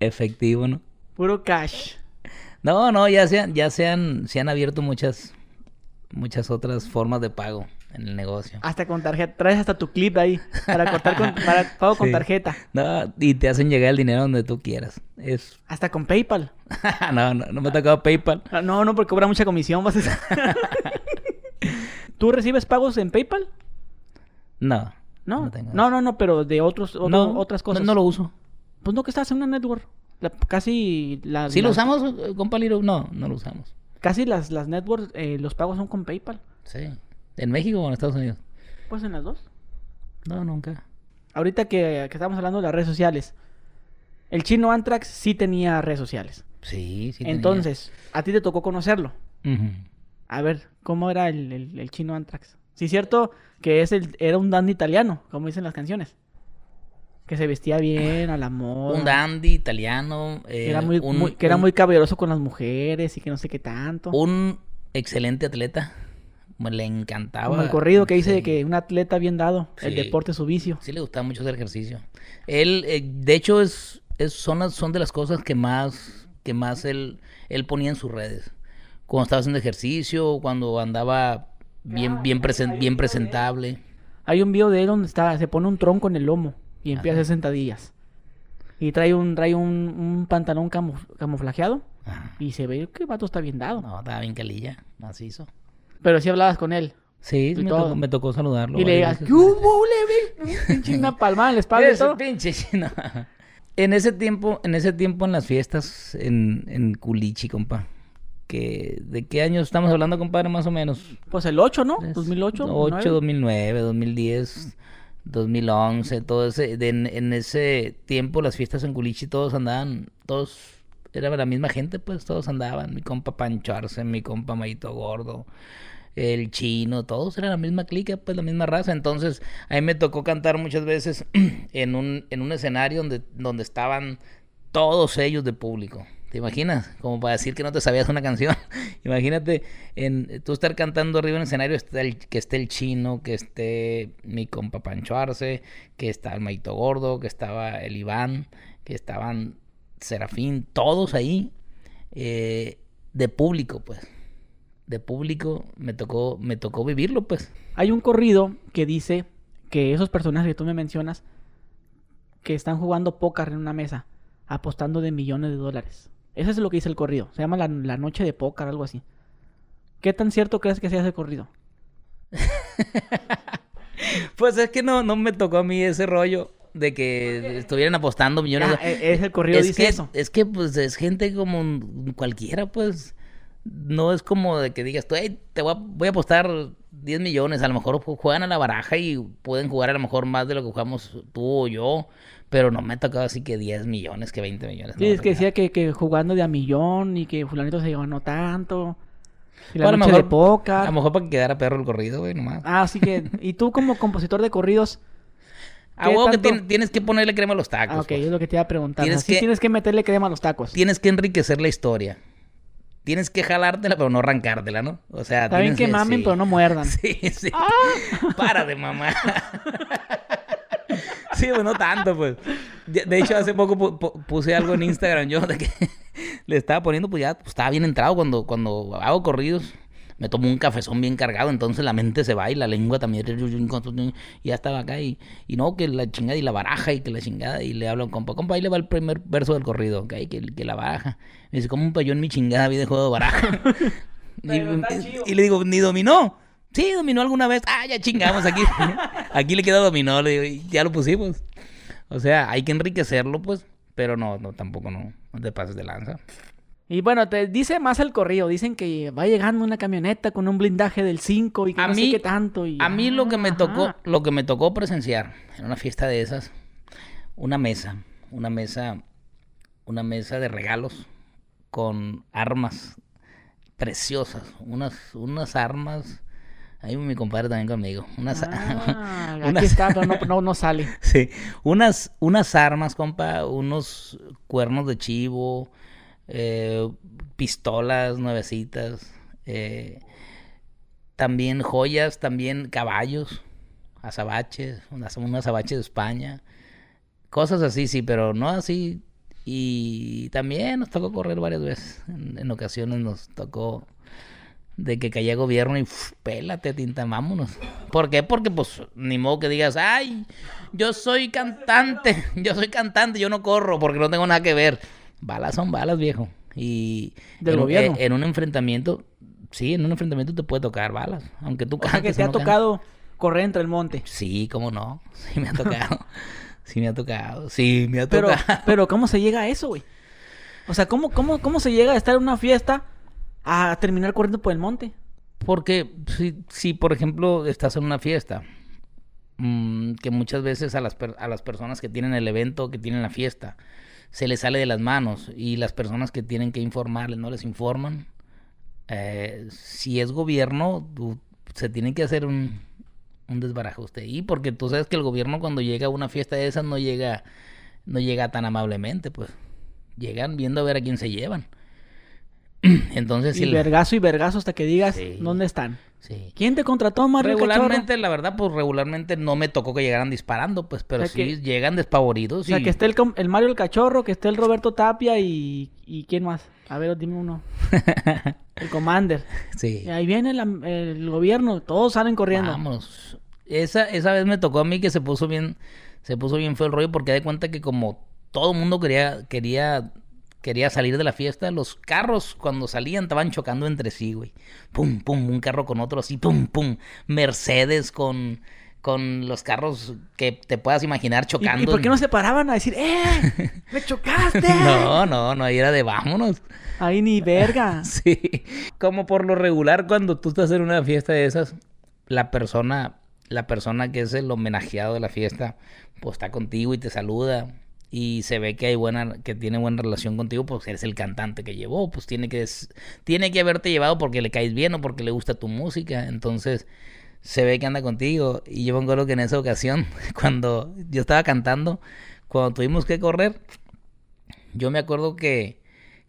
Efectivo, ¿no?
Puro cash.
No, no, ya se han, ya se han, se han abierto muchas, muchas otras formas de pago en el negocio.
Hasta con tarjeta. Traes hasta tu clip ahí para cortar con, para pago con tarjeta.
No, y te hacen llegar el dinero donde tú quieras. Es...
Hasta con PayPal.
no, no, no me ha tocado PayPal.
Ah, No, no, porque cobra mucha comisión. vas a- ¿Tú recibes pagos en PayPal?
No.
No, no,
tengo
no, no, pero de otros, otro-
No,
otras cosas.
No, no lo uso.
Pues no, que estás en una network. La- casi la,
¿Sí lo usamos, eh, compa Liro? No, no lo usamos.
Casi las, las networks, eh, los pagos son con PayPal.
Sí. ¿En México o en Estados Unidos?
Pues en las dos.
No, nunca.
Ahorita que, que estamos hablando de las redes sociales. El chino Antrax sí tenía redes sociales.
Sí, sí. tenía.
Entonces, a ti te tocó conocerlo. A ver, ¿cómo era el, el- el chino Antrax? Sí, es cierto que es el, era un dandy italiano, como dicen las canciones. Que se vestía bien, a la moda.
Un dandy italiano.
Que
eh,
era muy,
un-
muy- que era
un-
muy caballeroso con las mujeres y que no sé qué tanto.
Un excelente atleta. Me le encantaba.
Como el corrido que dice
Sí.
de que un atleta bien dado, el deporte es su vicio.
Sí le gustaba mucho hacer ejercicio. Él, eh, de hecho, es, es son, las- son de las cosas que más, que más él, él ponía en sus redes. Cuando estaba haciendo ejercicio, cuando andaba bien, bien, presen- bien presentable.
Hay un video de él donde está, se pone un tronco en el lomo y empieza a hacer sentadillas. Y trae un, trae un, un pantalón camu- camuflajeado
Ajá.
y se ve que el vato está bien dado.
No, estaba bien calilla, macizo.
Pero si hablabas con él.
Sí,
Y
me tocó, me tocó saludarlo.
y le digas. ¿qué hubo? Pinche una palmada en la espalda todo.
pinche chino. En ese tiempo, en ese tiempo en las fiestas en, en Culichi, compa. Que, ¿De qué años estamos hablando, compadre? Más o menos.
Pues el 8, ¿no?
Es
2008.
8,
2009.
2009, 2010, 2011, todo ese, de- en, en ese tiempo las fiestas en Culichi todos andaban, todos, era la misma gente, pues todos andaban, mi compa Pancho Arce, mi compa Mayito Gordo, el chino, todos eran la misma clica, pues la misma raza, entonces a mí me tocó cantar muchas veces en un, en un escenario donde, donde estaban todos ellos de público. ¿Te imaginas? Como para decir que no te sabías una canción. Imagínate en tú estar cantando arriba en el escenario que esté el chino, que esté mi compa Pancho Arce, que está el Maito Gordo, que estaba el Iván, que estaban Serafín, todos ahí eh, de público, pues. De público me tocó me tocó vivirlo, pues.
Hay un corrido que dice que esos personajes que tú me mencionas que están jugando póker en una mesa, apostando de millones de dólares. Eso es lo que dice el corrido. Se llama la, la noche de pócar, algo así. ¿Qué tan cierto crees que sea ese corrido?
Pues es que no, no me tocó a mí ese rollo de que estuvieran apostando millones
Ah,
de...
e- es el corrido
es
dice
que,
eso.
Es que, pues, es gente como cualquiera, pues. No es como de que digas tú, "Ey, te voy a, voy a apostar 10 millones. A lo mejor ju- juegan a la baraja y pueden jugar a lo mejor más de lo que jugamos tú o yo. Pero no me ha tocado así que 10 millones, que 20 millones.
Sí,
no,
es que
no.
decía que, que jugando de a millón y que fulanito se ganó tanto. Y
O
la
a lo
noche
mejor-
de póker.
A lo mejor para que quedara perro el corrido, güey, nomás.
Ah, así que... ¿Y tú como compositor de corridos?
A
¿qué
huevo que tienes que ponerle crema a los tacos.
Ah, ok,
pues.
es lo que te iba a preguntar.
Tienes
Así
que-
tienes que meterle crema a los tacos.
Tienes que enriquecer la historia. Tienes que jalártela, pero no arrancártela, ¿no? O sea,
Está bien
tienes
que mamen,
sí.
pero no muerdan.
Sí, sí. Para de mamá. sí, pues no tanto, pues. De hecho, hace poco pu- pu- puse algo en Instagram yo de que le estaba poniendo, pues ya pues, estaba bien entrado cuando, cuando hago corridos. Me tomo un cafezón bien cargado, entonces la mente se va y la lengua también. Y ya estaba acá y, y no, que la chingada y la baraja y que la chingada. Y le hablo a un compa, compa, ahí le va el primer verso del corrido, ¿ok? Que, que la baraja. Me dice, como un payón mi chingada vida de juego de baraja. y, le digo, ni dominó. Sí, dominó alguna vez. Ah, ya chingamos aquí. aquí le queda dominó, le digo, y ya lo pusimos. O sea, hay que enriquecerlo, pues. Pero no, no, tampoco no. No te pases de lanza.
Y bueno, te dice más el corrido. Dicen que va llegando una camioneta con un blindaje del 5 y que
A
no
mí-
sé qué tanto. Y...
A mí lo que me
Ajá.
tocó, lo que me tocó presenciar en una fiesta de esas, una mesa, una mesa, una mesa de regalos con armas preciosas, unas, unas armas. Ahí mi compadre también conmigo. Unas,
Ah, aquí
unas-
está, pero no, no, no sale.
Sí, unas, unas armas, compa, unos cuernos de chivo, eh, pistolas nuevecitas, eh, también joyas, también caballos, azabaches, un azabache de España, cosas así, sí, pero no así. Y también nos tocó correr varias veces. En, en ocasiones nos tocó de que caía gobierno y uf, pélate, tinta, vámonos. ¿Por qué? Porque pues ni modo que digas, ay, yo soy cantante, yo soy cantante, yo no corro porque no tengo nada que ver. Balas son balas, viejo. Y
Del
en, un-
gobierno.
en un enfrentamiento, sí, en un enfrentamiento te puede tocar balas, aunque tú
O sea
cantes.
que te ha
no cantes.
tocado correr entre el monte.
Sí, cómo no, sí me ha tocado. sí me ha tocado, sí me ha
Pero,
tocado.
pero ¿cómo se llega a eso, güey? O sea, ¿cómo, cómo, ¿cómo se llega a estar en una fiesta a terminar corriendo por el monte?
Porque si, si por ejemplo, estás en una fiesta, mm, que muchas veces a las, per- a las personas que tienen el evento, que tienen la fiesta, se les sale de las manos y las personas que tienen que informarles no les informan, eh, si es gobierno, se tiene que hacer un, un desbarajuste. Y porque tú sabes que el gobierno cuando llega a una fiesta de esas no llega, no llega tan amablemente, pues. Llegan viendo a ver a quién se llevan. Entonces,
y vergazo y vergazo hasta que digas
Sí.
dónde están.
sí.
¿Quién te contrató, Mario
Regularmente, la verdad, pues regularmente no me tocó que llegaran disparando, pues, pero
O sea
sí
que-
llegan despavoridos.
O sea,
y-
que esté el, el Mario el Cachorro, que esté el Roberto Tapia y, y ¿quién más? A ver, dime uno. El Commander.
sí.
Y ahí viene la- el gobierno, todos salen corriendo.
Vamos. Esa, esa vez me tocó a mí que se puso bien, se puso bien feo el rollo porque de cuenta que como todo el mundo quería, quería, quería salir de la fiesta, los carros cuando salían estaban chocando entre sí, güey. Pum, pum, un carro con otro así, pum, pum. Mercedes con, con los carros que te puedas imaginar
¿Y,
chocando.
y por qué no se paraban a decir, ¡eh! ¡Me chocaste!
No, no, no, ahí era de vámonos.
Ahí ni verga.
Sí. Como por lo regular, cuando tú estás en una fiesta de esas, la persona, la persona que es el homenajeado de la fiesta, pues está contigo y te saluda. Y se ve que hay buena, que tiene buena relación contigo, pues eres el cantante que llevó, pues tiene que, tiene que haberte llevado porque le caes bien o porque le gusta tu música. Entonces, se ve que anda contigo. Y yo me acuerdo que en esa ocasión, cuando yo estaba cantando, cuando tuvimos que correr, yo me acuerdo que,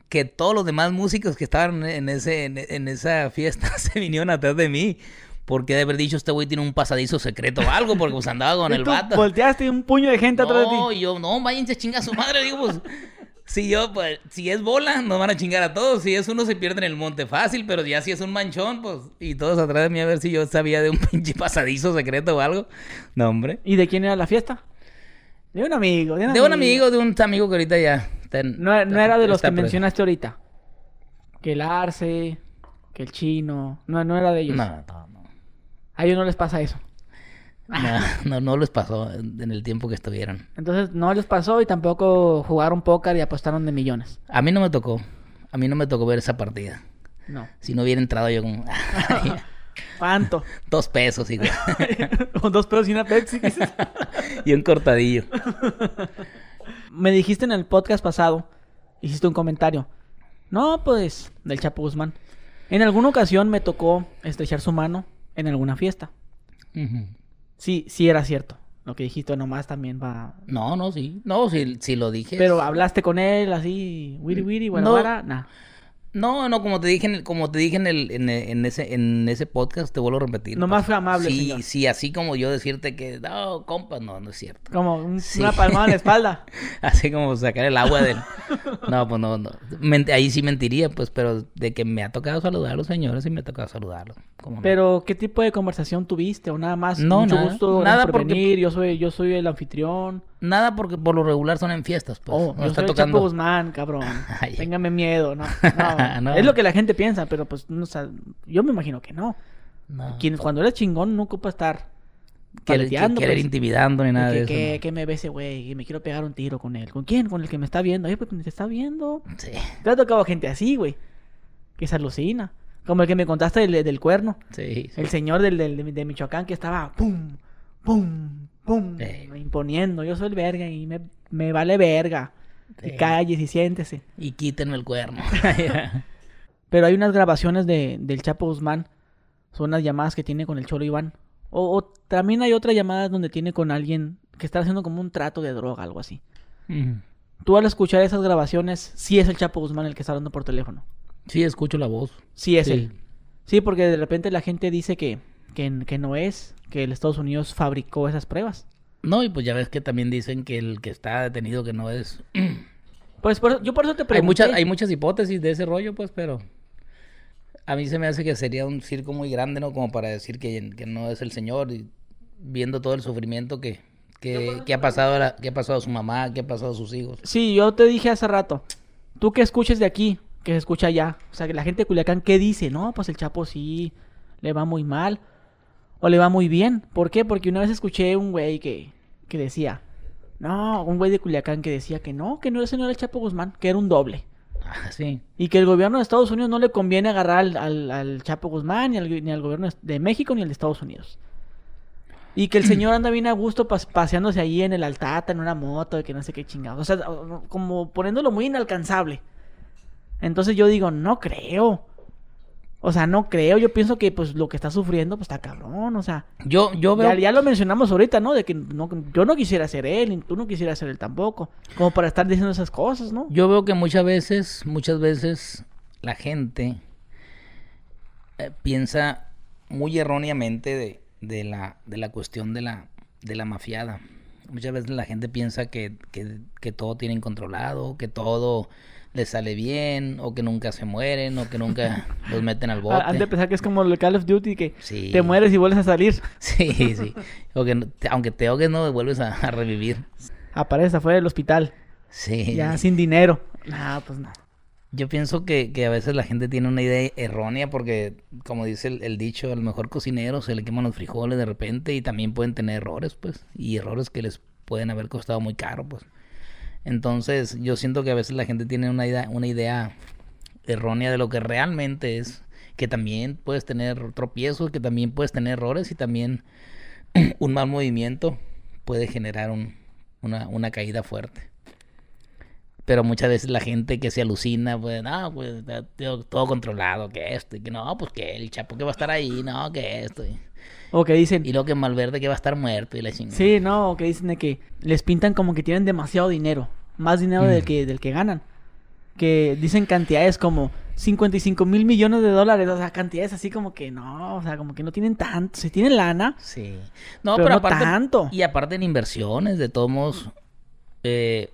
que todos los demás músicos que estaban en, ese, en, en esa fiesta se vinieron atrás de mí. Porque de haber dicho, este güey tiene un pasadizo secreto o algo, porque pues andaba con
Y
el
tú
vato.
volteaste un puño de gente atrás de ti.
No, yo, no, váyanse a chingar a su madre, digo, pues. Si yo, pues, si es bola, nos van a chingar a todos. Si es uno, se pierde en el monte fácil, pero ya si es un manchón, pues. Y todos atrás de mí a ver si yo sabía de un pinche pasadizo secreto o algo. No, hombre.
¿Y de quién era la fiesta? De un amigo. De un
De un amigo, de un amigo que ahorita ya
No, no
está-
era de los que
preso.
mencionaste ahorita. Que el Arce, que el chino. No, no era de ellos.
No, no, no.
A ellos no les pasa eso.
No, no, no les pasó en el tiempo que estuvieron.
Entonces no les pasó y tampoco jugaron póker y apostaron de millones.
A mí no me tocó. A mí no me tocó ver esa partida.
No.
Si no hubiera entrado yo como...
¿Cuánto?
dos pesos, hijo.
Con dos pesos y una Pepsi.
y un cortadillo.
Me dijiste en el podcast pasado, hiciste un comentario. No, pues, del Chapo Guzmán. En alguna ocasión me tocó estrechar su mano en alguna fiesta. Sí, sí era cierto. Lo que dijiste nomás también va...
No, no, sí. No, si, si lo dije.
Pero hablaste con él así, wiri wiri,
No.
guarabara, nah.
No, no, como te dije en el, como te dije en el, en, en ese, en ese podcast, te vuelvo a repetir.
Nomás fue amable,
Sí,
señor.
sí, así como yo decirte que, no, compa, no, no es cierto.
Como un-
Sí.
una palmada en la espalda.
Así como sacar el agua del... No, pues no, no. Ahí sí mentiría, pues, pero de que me ha tocado saludar a los señores, sí me ha tocado saludarlos.
Pero, ¿qué tipo de conversación tuviste? ¿O nada más?
No,
mucho
nada.
gusto,
Nada
por
porque-
venir, yo soy, yo soy el anfitrión.
Nada porque por lo regular son en fiestas, pues.
oh,
no
yo
está
soy
tocando...
Chapo Guzmán, cabrón.
Ay.
Téngame miedo, no. No.
No.
Es lo que la gente piensa, pero pues, no, o sea, yo me imagino que no.
No.
Quien, cuando eres chingón, no ocupa estar
Querer, querer
pues.
intimidando ni nada
que,
de eso.
que, me ve ese güey, que me quiero pegar un tiro con él. ¿Con quién? Con el que me está viendo. Oye, pues te está viendo.
Sí,
Te ha tocado gente así, güey. Que se alucina. Como el que me contaste del, del cuerno.
sí, sí.
El señor del, del- de, de Michoacán que estaba pum, pum, pum, imponiendo. Yo soy el verga y me, me vale verga. Y calles y siéntese.
Y quítenme el cuerno.
Pero hay unas grabaciones de, del Chapo Guzmán. Son unas llamadas que tiene con el Cholo Iván. O, o también hay otras llamadas donde tiene con alguien que está haciendo como un trato de droga, algo así. Tú al escuchar esas grabaciones, sí es el Chapo Guzmán el que está hablando por teléfono.
sí, escucho la voz.
Sí es
Sí.
él. Sí, porque de repente la gente dice que, que, que no es, que el Estados Unidos fabricó esas pruebas.
No, y pues ya ves que también dicen que el que está detenido que no es...
Pues por- yo por eso te
Hay
pregunté.
muchas, hay muchas hipótesis de ese rollo, pues, pero... A mí se me hace que sería un circo muy grande, ¿no? Como para decir que, que no es el señor, y viendo todo el sufrimiento que, que, que ha pasado a la- que ha pasado a su mamá, que ha pasado a sus hijos.
Sí, yo te dije hace rato. Tú que escuches de aquí, que se escucha allá. O sea, que la gente de Culiacán, ¿qué dice? No, pues el Chapo sí le va muy mal. O le va muy bien. ¿Por qué? Porque una vez escuché un güey que, que decía. No, un güey de Culiacán que decía que no, que no ese no era el Chapo Guzmán, que era un doble.
Ah, sí.
Y que el gobierno de Estados Unidos no le conviene agarrar al, al- al Chapo Guzmán, ni al, ni al gobierno de México, ni al de Estados Unidos. Y que el señor anda bien a gusto pas- paseándose ahí en el Altata, en una moto, de que no sé qué chingados. O sea, como poniéndolo muy inalcanzable. Entonces yo digo, no creo. O sea, no creo. Yo pienso que pues lo que está sufriendo, pues está cabrón. O sea,
Yo, yo veo...
ya, ya lo mencionamos ahorita, ¿no? De que no, yo no quisiera ser él, y tú no quisieras ser él tampoco. Como para estar diciendo esas cosas, ¿no?
Yo veo que muchas veces, muchas veces la gente eh, piensa muy erróneamente de, de la, de la cuestión de la, de la mafiada. Muchas veces la gente piensa que, que, que todo tienen controlado, que todo les sale bien, o que nunca se mueren, o que nunca los meten al bote.
Ah, Han de pensar que es como el Call of Duty, que
Sí.
te mueres y vuelves a salir.
Sí, sí. O que aunque te ahogues, no vuelves a, a revivir.
Apareces afuera del hospital,
Sí.
ya sin dinero. Nah, pues no.
Yo pienso que, que a veces la gente tiene una idea errónea porque, como dice el, el dicho, al mejor cocinero se le queman los frijoles de repente y también pueden tener errores, pues, y errores que les pueden haber costado muy caro, pues. Entonces, yo siento que a veces la gente tiene una idea, una idea errónea de lo que realmente es, que también puedes tener tropiezos, que también puedes tener errores y también un mal movimiento puede generar un- una, una caída fuerte. Pero muchas veces la gente que se alucina, pues, no, pues, todo controlado, que esto, y que no, pues que el chapo que va a estar ahí, no, que esto. Y,
O que dicen,
y luego que Malverde que va a estar muerto y la chingada.
sí, no, o que dicen de que les pintan como que tienen demasiado dinero, más dinero del
Mm.
que del que ganan. Que dicen cantidades como 55 mil millones de dólares, o sea, cantidades así como que no, o sea, como que no tienen tanto, si tienen lana,
Sí. No,
Pero
pero,
no
aparte.
tanto.
Y aparte en inversiones, de todos modos. eh,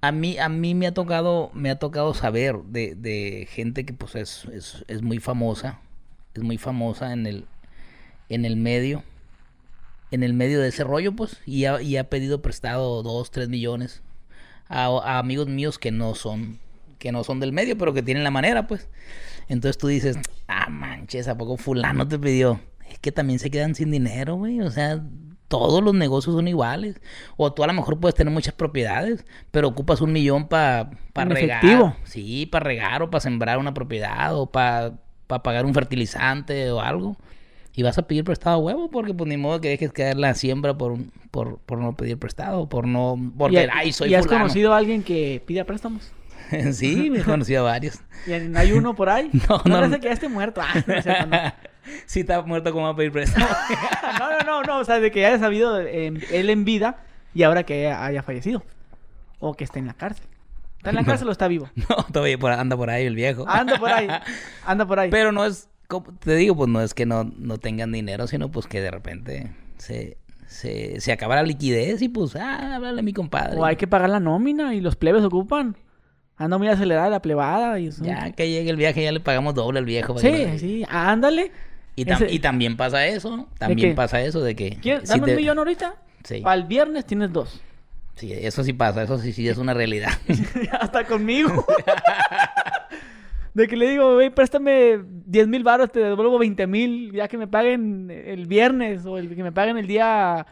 a mí, a mí me ha tocado, me ha tocado saber de, de gente que pues es, es, es muy famosa. Es muy famosa en el, en el medio. En el medio de ese rollo, pues. Y ha, y ha pedido prestado dos, tres millones a, a amigos míos que no son que no son del medio, pero que tienen la manera, pues. Entonces tú dices, ah, manches, ¿a poco fulano te pidió? Es que también se quedan sin dinero, güey. O sea, todos los negocios son iguales. O tú a lo mejor puedes tener muchas propiedades, pero ocupas un millón para pa regar.
efectivo.
Sí, para regar o para sembrar una propiedad o para pagar un fertilizante o algo. Y vas a pedir prestado a huevo porque pues ni modo que dejes caer la siembra por, por, por no pedir prestado, por no... Porque,
¿Y,
ay, soy
y has
fulano.
conocido a alguien que pida préstamos?
sí, me he conocido a varios.
¿Y hay uno por ahí?
No,
no.
no.
parece que ya esté muerto. Ah, no, no.
sí está muerto como va a pedir préstamo.
no, no, no, no, o sea, de que haya sabido eh, él en vida y ahora que haya fallecido. O que esté en la cárcel. ¿Está en la cárcel o está vivo?
no, todavía por- anda por ahí el viejo.
Anda por ahí, anda por ahí.
Pero no es, como te digo, pues no es que no, no tengan dinero, sino pues que de repente se, se, se acaba la liquidez y pues, ah, háblale a mi compadre.
O hay que pagar la nómina y los plebes ocupan. Anda muy acelerada la plebada y eso.
Ya que llegue el viaje ya le pagamos doble al viejo. para
Sí, sí, ándale.
Y, tam-
Ese-
y también pasa eso, ¿no? También pasa eso de que...
¿Quieres-
si
Dame
te-
un millón ahorita.
Sí.
Para el viernes tienes dos.
Sí, eso sí pasa, eso sí, sí es una realidad.
Hasta conmigo. De que le digo, güey, préstame 10 mil baros, te devuelvo 20 mil, ya que me paguen el viernes o el que me paguen el día,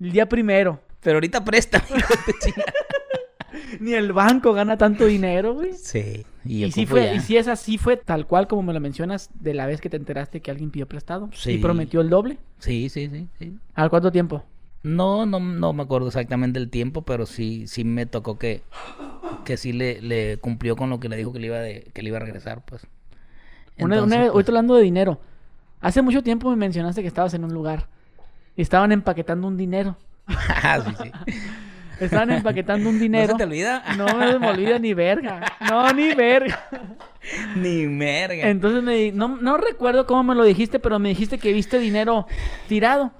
el día primero.
Pero ahorita préstame.
Ni el banco gana tanto dinero, güey.
sí. Y,
Y si, fue,
ya.
y si es así, fue tal cual como me lo mencionas de la vez que te enteraste que alguien pidió prestado
Sí.
y prometió el doble.
Sí, sí, sí, sí.
¿Al cuánto tiempo?
No, no, no me acuerdo exactamente el tiempo, pero sí, sí me tocó que, que sí le, le cumplió con lo que le dijo que le iba de, que le iba a regresar, pues.
Una,
Entonces,
una vez,
pues,
ahorita hablando de dinero. Hace mucho tiempo me mencionaste que estabas en un lugar y estaban empaquetando un dinero.
ah, sí, sí.
Estaban empaquetando un dinero.
¿No se te olvida?
No me me olvida ni verga. No, ni verga.
Ni merga.
Entonces me di- no, no recuerdo cómo me lo dijiste, pero me dijiste que viste dinero tirado.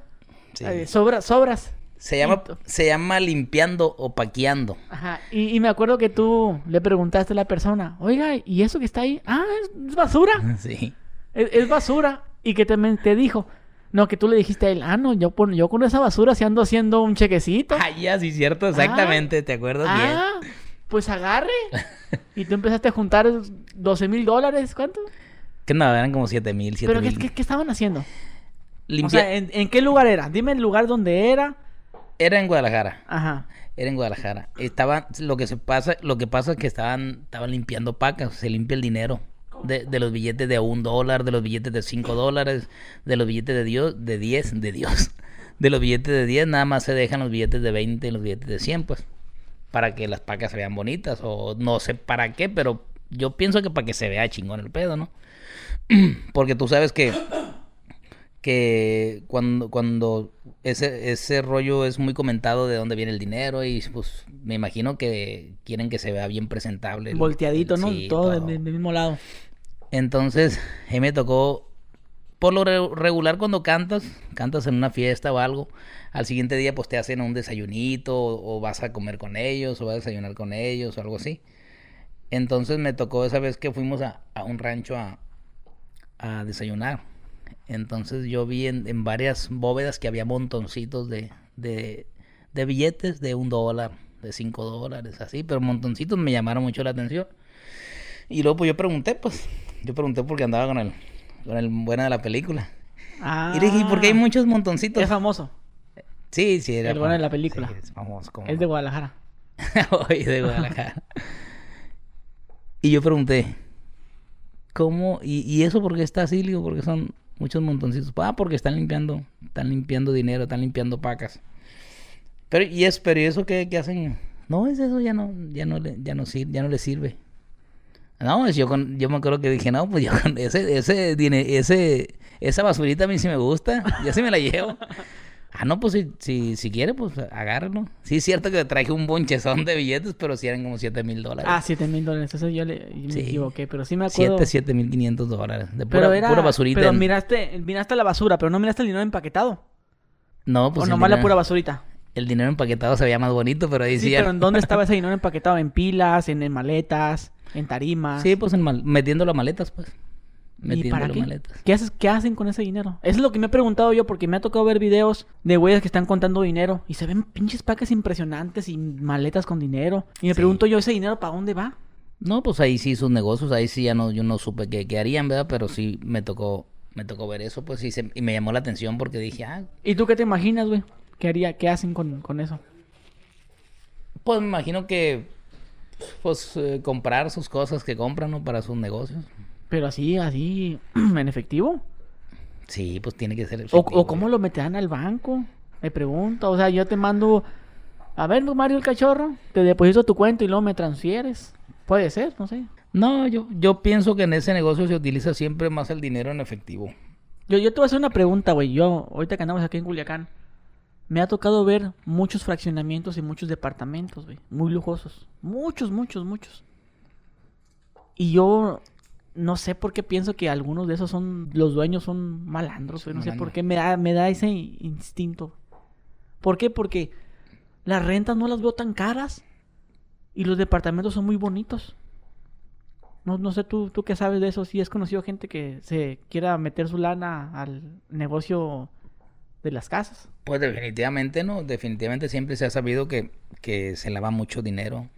Sí.
Eh, sobras, sobras.
Se llama, se llama limpiando o paqueando.
Ajá. Y, y me acuerdo que tú le preguntaste a la persona, oiga, ¿y eso que está ahí? Ah, es, es basura.
Sí.
Es, es basura. Y que te, te dijo, no, que tú le dijiste a él, ah, no, yo, yo con esa basura si ando haciendo un chequecito.
Ah, ya, sí, cierto, exactamente, ¿te acuerdas
Ah, pues agarre. y tú empezaste a juntar 12 mil dólares, ¿cuánto?
bien? Que no, eran como siete mil, siete
¿Pero qué,
mil.
qué- qué estaban haciendo?
Limpia-
O sea, ¿en, en qué lugar era? Dime el lugar donde era.
Era en Guadalajara.
Ajá.
Era en Guadalajara. Estaban, lo que se pasa, lo que pasa es que estaban, estaban limpiando pacas, se limpia el dinero. De, de los billetes de un dólar, de los billetes de cinco dólares, de los billetes de Dios, de 10, de Dios. De los billetes de 10 nada más se dejan los billetes de 20 y los billetes de 100, pues. Para que las pacas se vean bonitas. O no sé para qué, pero yo pienso que para que se vea chingón el pedo, ¿no? Porque tú sabes que que cuando, cuando ese, ese rollo es muy comentado de dónde viene el dinero y pues me imagino que quieren que se vea bien presentable. el-
Volteadito,
el-
¿no?
sí,
todo,
todo.
Del, del mismo lado.
Entonces, a mí me tocó, por lo re- regular cuando cantas, cantas en una fiesta o algo, al siguiente día pues te hacen un desayunito o, o vas a comer con ellos o vas a desayunar con ellos o algo así. Entonces me tocó esa vez que fuimos a, a un rancho a, a desayunar. Entonces yo vi en, en varias bóvedas que había montoncitos de, de, de billetes de un dólar, de cinco dólares, así, pero montoncitos me llamaron mucho la atención. Y luego pues yo pregunté, pues, yo pregunté porque andaba con el, con el bueno de la película.
Ah,
Y le dije, ¿y por qué hay muchos montoncitos?
Es famoso.
Sí, sí, era
El bueno de la película.
sí, es famoso, como
Es de Guadalajara.
Hoy de Guadalajara. y yo pregunté, ¿cómo? ¿Y, y eso por qué está así? Le digo, porque son muchos montoncitos. Ah, porque están limpiando, están limpiando dinero, están limpiando pacas. Pero, ¿y, es, pero ¿y eso qué, qué hacen? No, es eso ya no, ya no le, ya no sir- ya no le sirve. No, es yo con, yo me acuerdo que dije, no, pues yo con ese, ese, ese, esa basurita a mí sí me gusta, ya sí me la llevo. Ah, no, pues si, si, si quiere, pues agárralo. Sí, es cierto que traje un bonchezón de billetes, pero sí eran como 7 mil dólares.
Ah, 7 mil dólares. Eso yo le, me
Sí.
equivoqué, pero sí me acuerdo.
7, 7 mil 500 dólares. De pura,
pero era,
pura basurita.
Pero
en-
miraste, miraste la basura, pero no miraste el dinero empaquetado.
No, pues
o nomás la pura basurita.
El dinero empaquetado se veía más bonito, pero ahí sí.
Pero ¿en dónde estaba ese dinero empaquetado? ¿En pilas? ¿En, en maletas? ¿En tarimas?
Sí, pues en mal- metiendo las maletas, pues.
¿Y para qué?
maletas.
¿Qué, haces, ¿Qué hacen con ese dinero? Eso es lo que me he preguntado yo, porque me ha tocado ver videos de güeyes que están contando dinero y se ven pinches pacas impresionantes y maletas con dinero. Y me
Sí.
pregunto yo, ¿ese dinero para dónde va?
No, pues ahí sí sus negocios, ahí sí ya no, yo no supe qué, qué harían, ¿verdad? Pero sí me tocó, me tocó ver eso, pues, y, se- y me llamó la atención porque dije, ah,
¿Y tú qué te imaginas, güey? ¿Qué haría? ¿Qué hacen con, con eso?
pues me imagino que, pues, eh, comprar sus cosas que compran, ¿no? Para sus negocios.
Pero así, así, en efectivo.
Sí, pues tiene que ser
O,
efectivo.
o cómo lo meterán al banco. Me pregunto. O sea, yo te mando. A ver, Mario el cachorro. Te deposito tu cuenta y luego me transfieres. Puede ser, no sé.
No, yo, yo pienso que en ese negocio se utiliza siempre más el dinero en efectivo.
Yo, yo te voy a hacer una pregunta, güey. Yo, ahorita que andamos aquí en Culiacán, me ha tocado ver muchos fraccionamientos y muchos departamentos, güey. Muy lujosos. Muchos, muchos, muchos. Y yo no sé por qué pienso que algunos de esos son. Los dueños son malandros, güey. No sé por qué me da, me da ese instinto. ¿Por qué? Porque las rentas no las veo tan caras. Y los departamentos son muy bonitos. No, no sé tú, tú qué sabes de eso. Si has conocido gente que se quiera meter su lana al negocio de las casas.
Pues definitivamente, ¿no? Definitivamente siempre se ha sabido que, que se lava mucho dinero.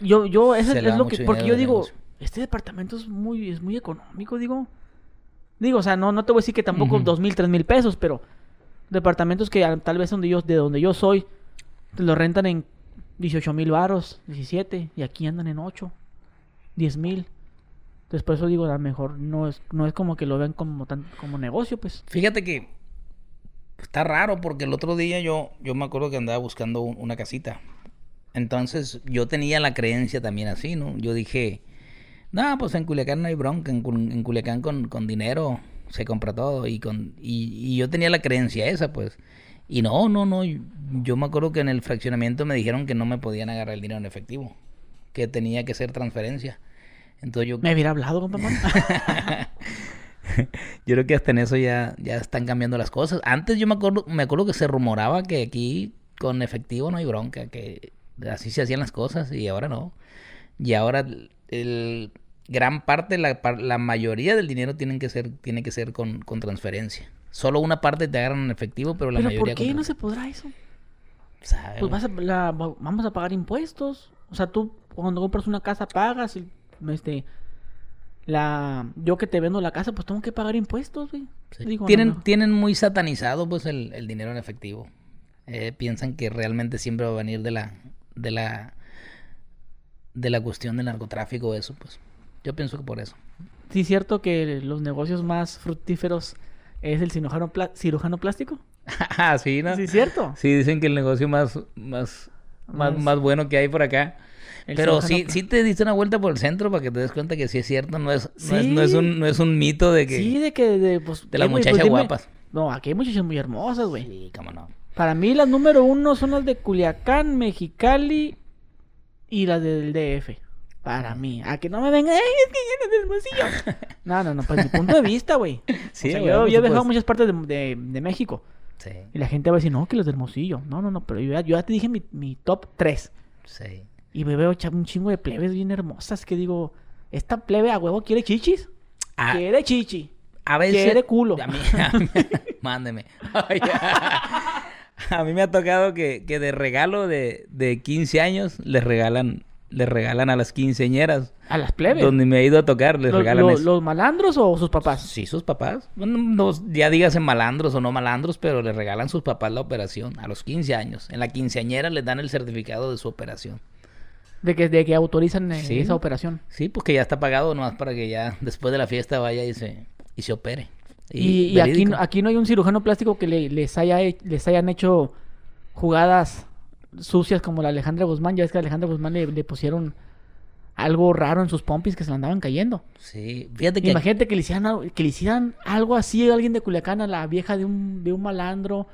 Yo, yo, eso es, lo que, porque yo digo,
negocio.
Este departamento es muy, es muy económico, digo. Digo, o sea, no, no te voy a decir que tampoco dos mil, tres mil pesos, pero departamentos que a- tal vez donde yo, de donde yo soy, te lo rentan en 18 mil varos, 17, y aquí andan en 8, 10 mil. Entonces por eso digo, a lo mejor no es, no es como que lo vean como tan, como negocio, pues.
Fíjate que está raro porque el otro día yo, yo me acuerdo que andaba buscando un- una casita. Entonces yo tenía la creencia también así, ¿no? Yo dije, no, pues en Culiacán no hay bronca, en, en Culiacán con, con dinero se compra todo y con y, y yo tenía la creencia esa, pues. Y no, no, no, yo, me acuerdo que en el fraccionamiento me dijeron que no me podían agarrar el dinero en efectivo, que tenía que ser transferencia. Entonces yo
Me hubiera hablado, compa. mano.
yo creo que hasta en eso ya, ya están cambiando las cosas. Antes yo me acuerdo, me acuerdo que se rumoraba que aquí con efectivo no hay bronca, que así se hacían las cosas y ahora no. Y ahora el- gran parte, la, la mayoría del dinero tienen que ser, tiene que ser con, con transferencia. Solo una parte te agarran en efectivo, pero la
Pero
mayoría
¿por qué no se podrá eso? Pues vas a, la- va- vamos a pagar impuestos. O sea, tú cuando compras una casa pagas. y, este, la, yo que te vendo la casa, pues tengo que pagar impuestos, güey.
Sí.
Digo, no,
tienen,
no.
tienen muy satanizado pues el, el dinero en efectivo. Eh, piensan que realmente siempre va a venir de la, de la, de la cuestión del narcotráfico eso, pues. Yo pienso que por eso.
Sí, es cierto que los negocios más fructíferos es el cirujano, cirujano plástico.
Ah, sí, ¿no?
Sí, es cierto.
Sí, dicen que el negocio más, más, más,
Más-
más bueno que hay por acá.
El
Pero sí, sí te diste una vuelta por el centro para que te des cuenta que sí es cierto, no es, no es, no es
Sí.
un, no es un mito de que
Sí, de que de, pues,
de las muchachas
pues,
guapas.
No, aquí hay muchachas muy hermosas, güey.
Sí, cómo no.
Para mí las número uno son las de Culiacán, Mexicali y las del DF. Para mí. A que no me vengan, ¡ay, es que llenas del hermosillo! No, no, no, pues mi punto de vista, güey.
Sí,
O sea, yo, he viajado a muchas partes de, de- de México.
Sí,
Y la gente va a decir, no, que los de Hermosillo. No, no, no, pero yo ya, yo ya te dije mi, mi top 3.
sí.
Y me veo un chingo de plebes bien hermosas que digo, ¿esta plebe a huevo quiere chichis?
Ah,
Quiere chichi.
A veces.
Quiere culo.
A mí, a mí- mándeme. A mí me ha tocado que, que de regalo de, de 15 años les regalan, les regalan a las quinceñeras.
A las plebes.
Donde me he ido a tocar, les
¿Los,
regalan
los-
eso.
los malandros o sus papás?
Sí, sus papás. Bueno, no, ya dígase malandros o no malandros, pero le regalan sus papás la operación a los 15 años. En la quinceañera les dan el certificado de su operación.
De que, de que autorizan eh,
Sí.
esa operación.
Sí, pues que ya está pagado nomás para que ya después de la fiesta vaya y se, y se opere.
Y, y aquí,
verídico.
no- aquí no hay un cirujano plástico que le- les, haya, les hayan hecho jugadas sucias como la Alejandra Guzmán. Ya es que a Alejandra Guzmán le, le pusieron algo raro en sus pompis que se le andaban cayendo.
Sí, fíjate que...
Imagínate que le, hicieran, algo- que le hicieran algo así a alguien de Culiacán, a la vieja de un, de un malandro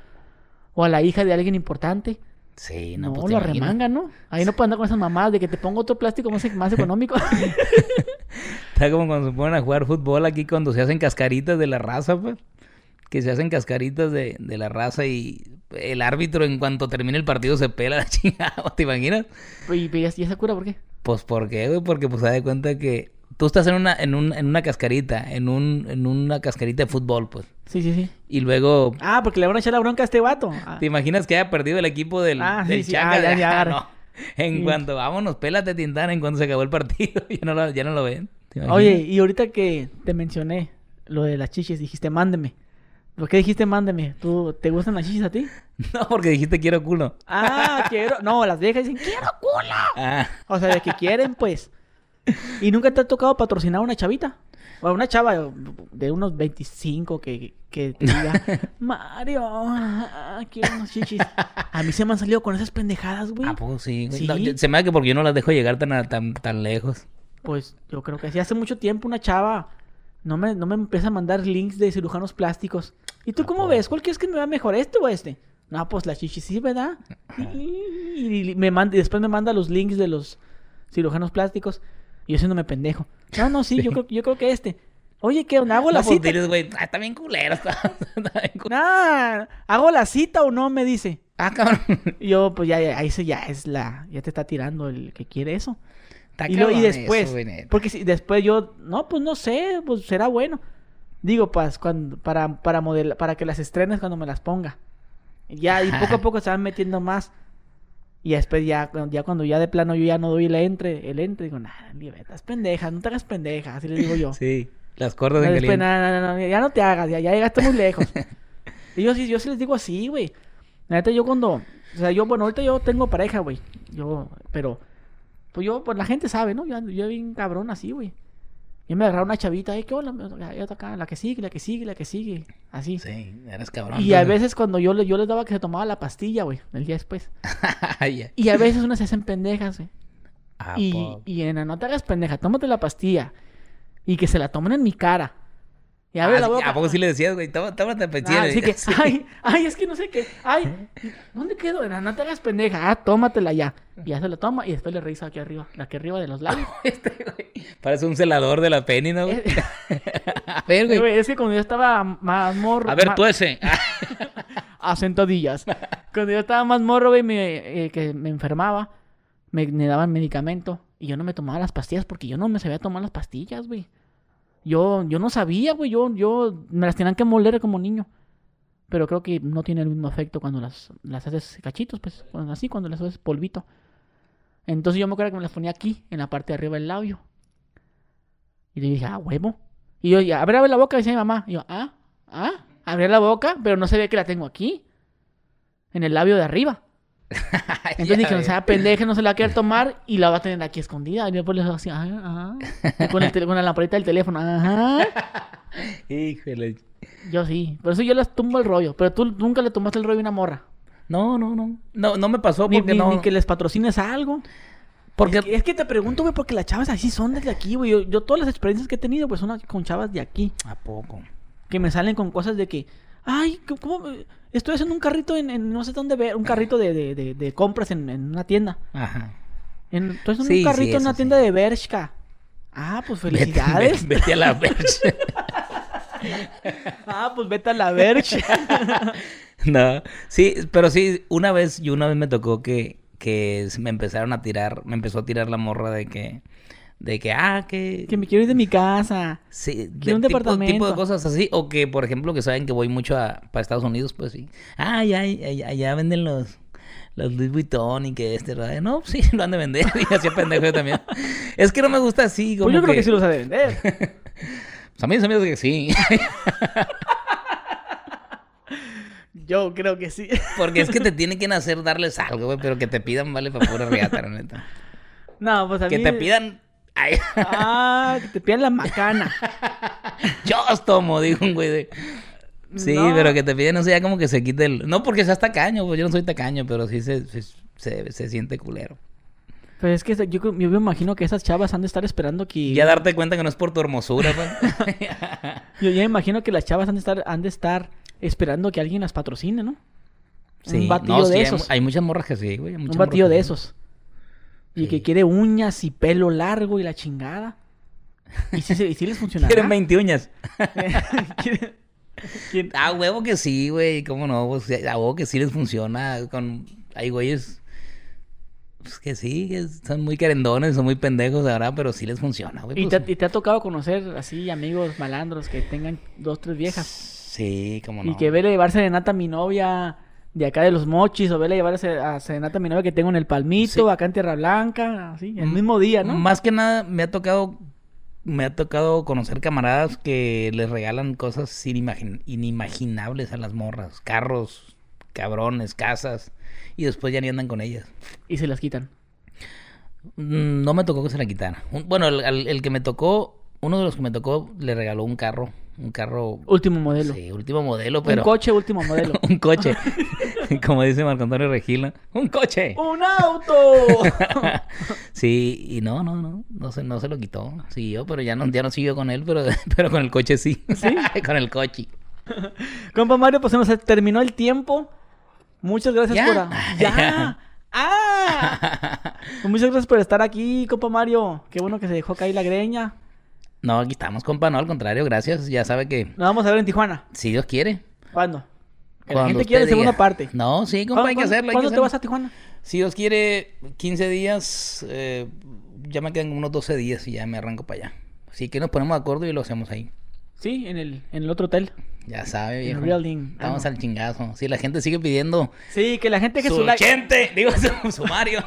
o a la hija de alguien importante.
Sí,
No,
no, pues
lo arremangan, ¿no? Ahí no pueden andar con esas mamadas de que te pongo otro plástico más, más económico.
Está como cuando se ponen a jugar fútbol aquí cuando se hacen cascaritas de la raza, pues. Que se hacen cascaritas de, de la raza y el árbitro en cuanto termine el partido se pela la chingada, ¿te imaginas?
y, y, ¿y esa cura por qué?
Pues ¿por qué, güey? Porque pues se da cuenta que tú estás en una, en, un, en una cascarita, en, un, en una cascarita de fútbol, pues.
Sí, sí, sí.
Y luego,
Ah, porque le van a echar la bronca a este vato. Ah,
¿te imaginas que haya perdido el equipo del,
Ah, sí,
del
sí.
Chaca?
Ah, ya, ya.
No. En
Sí.
cuanto, vámonos, pélate Tintana, en cuanto se acabó el partido, ya no lo, ya no lo ven.
Oye, y ahorita que te mencioné lo de las chichis, dijiste mándeme. ¿Por qué dijiste mándeme? ¿Tú, ¿Te gustan las chichis a ti?
No, porque dijiste quiero culo.
Ah, quiero. No, las viejas dicen quiero culo.
Ah,
O sea, de que quieren, pues. ¿Y nunca te ha tocado patrocinar a una chavita? O a una chava de unos 25 que, que te diga, Mario, ah, quiero unos chichis. A mí se me han salido con esas pendejadas, güey.
¿a poco sí? No, yo- se me da que porque yo no las dejo llegar tan, a- tan, tan lejos.
Pues yo creo que sí. Hace mucho tiempo una chava no me, no me empieza a mandar links de cirujanos plásticos. ¿Y tú
¿A
cómo
poco?
ves? ¿Cuál quieres que me vea mejor, este o este? No, pues la chichi sí, ¿verdad? Y, y me manda, y después me manda los links de los cirujanos plásticos. Y yo haciéndome pendejo. No, no, sí, Yo, creo, yo creo que este. Oye, ¿qué onda? ¿Hago la
No, pues
cita?
diles, güey, ah, está bien culero. Está, está bien culero.
Nah, ¿hago la cita o no? Me dice.
Ah, cabrón.
Yo, pues ya, ya, ahí se ya es la... Ya te está tirando el que quiere eso.
Está
y, luego- y después,
eso, güey, neta.
porque si después yo, no, pues no sé, pues será bueno. Digo, pues, cuando, para, para, modela- para que las estrenes cuando me las ponga. Ya, y poco a poco se van metiendo más. Y después ya, cuando- ya cuando ya de plano yo ya no doy el entre, el entre, digo, nada, estás pendeja, no te hagas pendeja, así le digo yo.
Sí, las cuerdas
Ya
en
después,
caliente.
"Nah, nah, nah, ya no te hagas, ya, ya llegaste muy lejos. y yo sí, yo sí les digo así, güey. La neta, yo cuando, o sea, yo, bueno, ahorita yo tengo pareja, güey. Yo, pero, pues yo, pues la gente sabe, ¿no? Yo, yo bien cabrón así, güey. Y me agarraron una chavita, ¿eh? ¿Qué onda? Ya, ya acá, la que sigue, la que sigue, la que sigue. Así.
Sí, eres cabrón.
Y a veces cuando yo, le- yo les daba que se tomaba la pastilla, güey, el día después. Y a veces unas se hacen pendejas, güey.
¿A
Y, y en no te hagas pendeja, tómate la pastilla. Y que se la tomen en mi cara. Y abre
Ah,
la boca.
¿A poco sí le decías, güey? Toma- Tómate
Ah, así que, ay, ay, es que no sé qué. Ay, ¿dónde quedó? No, te hagas pendeja. Ah, tómatela ya. Y ya se la toma y después le revisa aquí arriba. La que arriba de los labios.
Este, güey. Parece un celador de la penny, ¿no? güey?
Eh,
A ver, güey.
güey, es que cuando yo estaba más morro.
A ver,
más-
tú ese. Ah,
A sentadillas. Cuando yo estaba más morro, güey, me, eh, que me enfermaba, me, me daban medicamento. Y yo no me tomaba las pastillas porque yo no me sabía tomar las pastillas, güey. Yo, yo no sabía, güey. Yo, yo me las tenían que moler como niño. Pero creo que no tiene el mismo efecto cuando las, las haces cachitos, pues. Así, cuando las haces polvito. Entonces yo me acuerdo que me las ponía aquí, en la parte de arriba del labio. Y le dije, ah, huevo. Y yo, ya, abre, abre la boca, decía mi mamá. Y yo, ah, ah, abrí la boca, pero no sabía que la tengo aquí. En el labio de arriba. Entonces
ya
dije, no
ves.
sea pendeja, no se la querer tomar y la va a tener aquí escondida. Y después le hago así, ah, ah. Y con, el con la lamparita del teléfono, ajá.
Híjole.
Yo sí, por eso yo les tumbo el rollo. Pero tú nunca le tomaste el rollo a una morra.
No, no, no. No, no me pasó
Ni,
porque
ni-
no.
ni que les patrocines algo.
Porque-
Es que, es que te pregunto, güey, porque las chavas así son desde aquí, güey. Yo, yo todas las experiencias que he tenido, pues son con chavas de aquí.
¿A poco?
Que me salen con cosas de que, ay, ¿cómo- ¿cómo? Estoy haciendo un carrito en, en no sé dónde ver, un carrito de, de, de, de compras en, en una tienda.
Ajá.
En, estoy haciendo
Sí,
un carrito
sí,
en una tienda de Bershka. Ah, pues felicidades.
Vete, vete a la verge.
Ah, pues vete a la Bershka.
no. Sí, pero sí, una vez, yo una vez me tocó que, que me empezaron a tirar, me empezó a tirar la morra de que, de que, ah, que...
que me quiero ir de mi casa.
Sí,
Quiero un
tipo-
departamento.
tipo de cosas así. O que, por ejemplo, que saben que voy mucho a, para Estados Unidos, pues sí. Ah, ya, ya, ya, venden los, los Louis Vuitton y que este, ¿verdad? No, sí, lo han de vender. Y así pendejo yo también. Es que no me gusta así, como
Pues yo creo que sí los ha de vender.
Pues a mí se me hace que sí.
Yo creo que sí.
Porque es que te tiene que nacer darles algo, güey. Pero que te pidan vale para pura riata, la neta.
No, pues a
Que
mí...
te pidan... Ay,
Ah, que te pidan la macana.
Chóstomo, dijo un güey de... Sí,
No.
pero que te piden, no sé, ya como que se quite el... No porque seas tacaño, pues yo no soy tacaño, pero sí se, se, se, se siente culero.
Pues es que yo, yo me imagino que esas chavas han de estar esperando que...
Ya darte cuenta que no es por tu hermosura, pues.
Yo ya me imagino que las chavas han de estar, han de estar esperando que alguien las patrocine, ¿no? un batillo
no, sí,
de
hay
esos.
mu- Hay, muchas morras que sí, güey. hay
un batillo de
sí.
esos. Y
Sí.
que quiere uñas y pelo largo y la chingada. Y y sí les funcionará.
Quieren 20 uñas.
Quieren- quieren-
Ah, huevo que sí, güey. ¿Cómo no? Pues, a huevo que sí les funciona. Con... Hay güeyes... Pues que sí, que son muy querendones, son muy pendejos, verdad, pero sí les funciona, güey.
¿Y,
pues.
te, y te ha tocado conocer así amigos malandros que tengan dos, tres viejas?
Sí, como no.
Y que vele llevar serenata a mi novia de acá de los mochis, o vele llevar a se- a mi novia que tengo en el Palmito,
Sí.
acá en Tierra Blanca, así, el mismo día, ¿no?
Más que nada me ha tocado me ha tocado conocer camaradas que les regalan cosas inimagin- inimaginables a las morras, carros, cabrones, casas y después ya ni andan con ellas.
Y se las quitan.
Mm, No me tocó que se la quitara. Un- Bueno, el, al- el que me tocó, uno de los que me tocó le regaló un carro, un carro
Último modelo.
sí, último modelo, pero
Un coche, último modelo.
un coche. Como dice Marco Antonio Regila, un coche.
¡Un auto!
Sí, y no, no, no, no se, no se lo quitó. Siguió, pero ya no, ya no siguió con él, pero, pero con el coche sí.
¿Sí?
con el coche.
Compa Mario, pues se nos terminó el tiempo. Muchas gracias
¿Ya?
por... a- ¡Ya! ¡Ah! Pues muchas gracias por estar aquí, compa Mario. Qué bueno que se dejó caer la greña.
No, aquí estamos, compa, no, al contrario, gracias. Ya sabe que
Nos vamos a ver en Tijuana.
si Dios quiere.
¿Cuándo? Que la gente quiere
usted
segunda
diga.
parte.
No, sí, compa, hay que
¿Cuándo-
hacerlo. hay que
¿Cuándo te
hacerlo.
vas a Tijuana?
Si Dios quiere, 15 días, eh, ya me quedan unos 12 días y ya me arranco para allá. Así que nos ponemos de acuerdo y lo hacemos ahí.
Sí, en el, en el otro hotel.
Ya sabe,
En
viejo.
Ah,
Vamos
no.
al chingazo. Si la gente sigue pidiendo
Sí, que la gente que
su
su like.
80, digo, su, su Mario.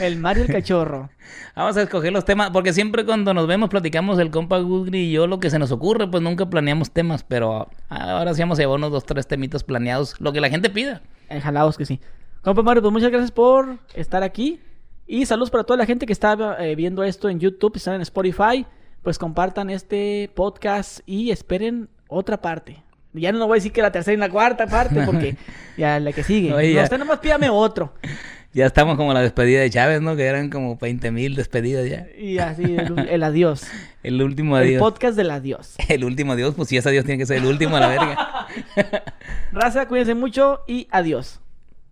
El Mario el cachorro.
Vamos a escoger los temas, porque siempre cuando nos vemos platicamos el compa Gudri y yo lo que se nos ocurre, pues nunca planeamos temas, pero ahora sí vamos a llevar unos dos, tres temitas planeados, lo que la gente pida.
Jalaos que sí. Compa Mario, pues muchas gracias por estar aquí. Y saludos para toda la gente que está eh, viendo esto en YouTube, están en Spotify. Pues compartan este podcast y esperen otra parte. Ya no voy a decir que la tercera y la cuarta parte, porque ya la que sigue.
Oye,
no, usted nomás pídame otro.
Ya estamos como la despedida de Chávez, ¿no? Que eran como 20 mil despedidas ya.
Y así, el, el adiós.
El último
El
adiós.
podcast del adiós.
El último adiós, pues si es adiós tiene que ser el último a la verga.
Raza, cuídense mucho y adiós.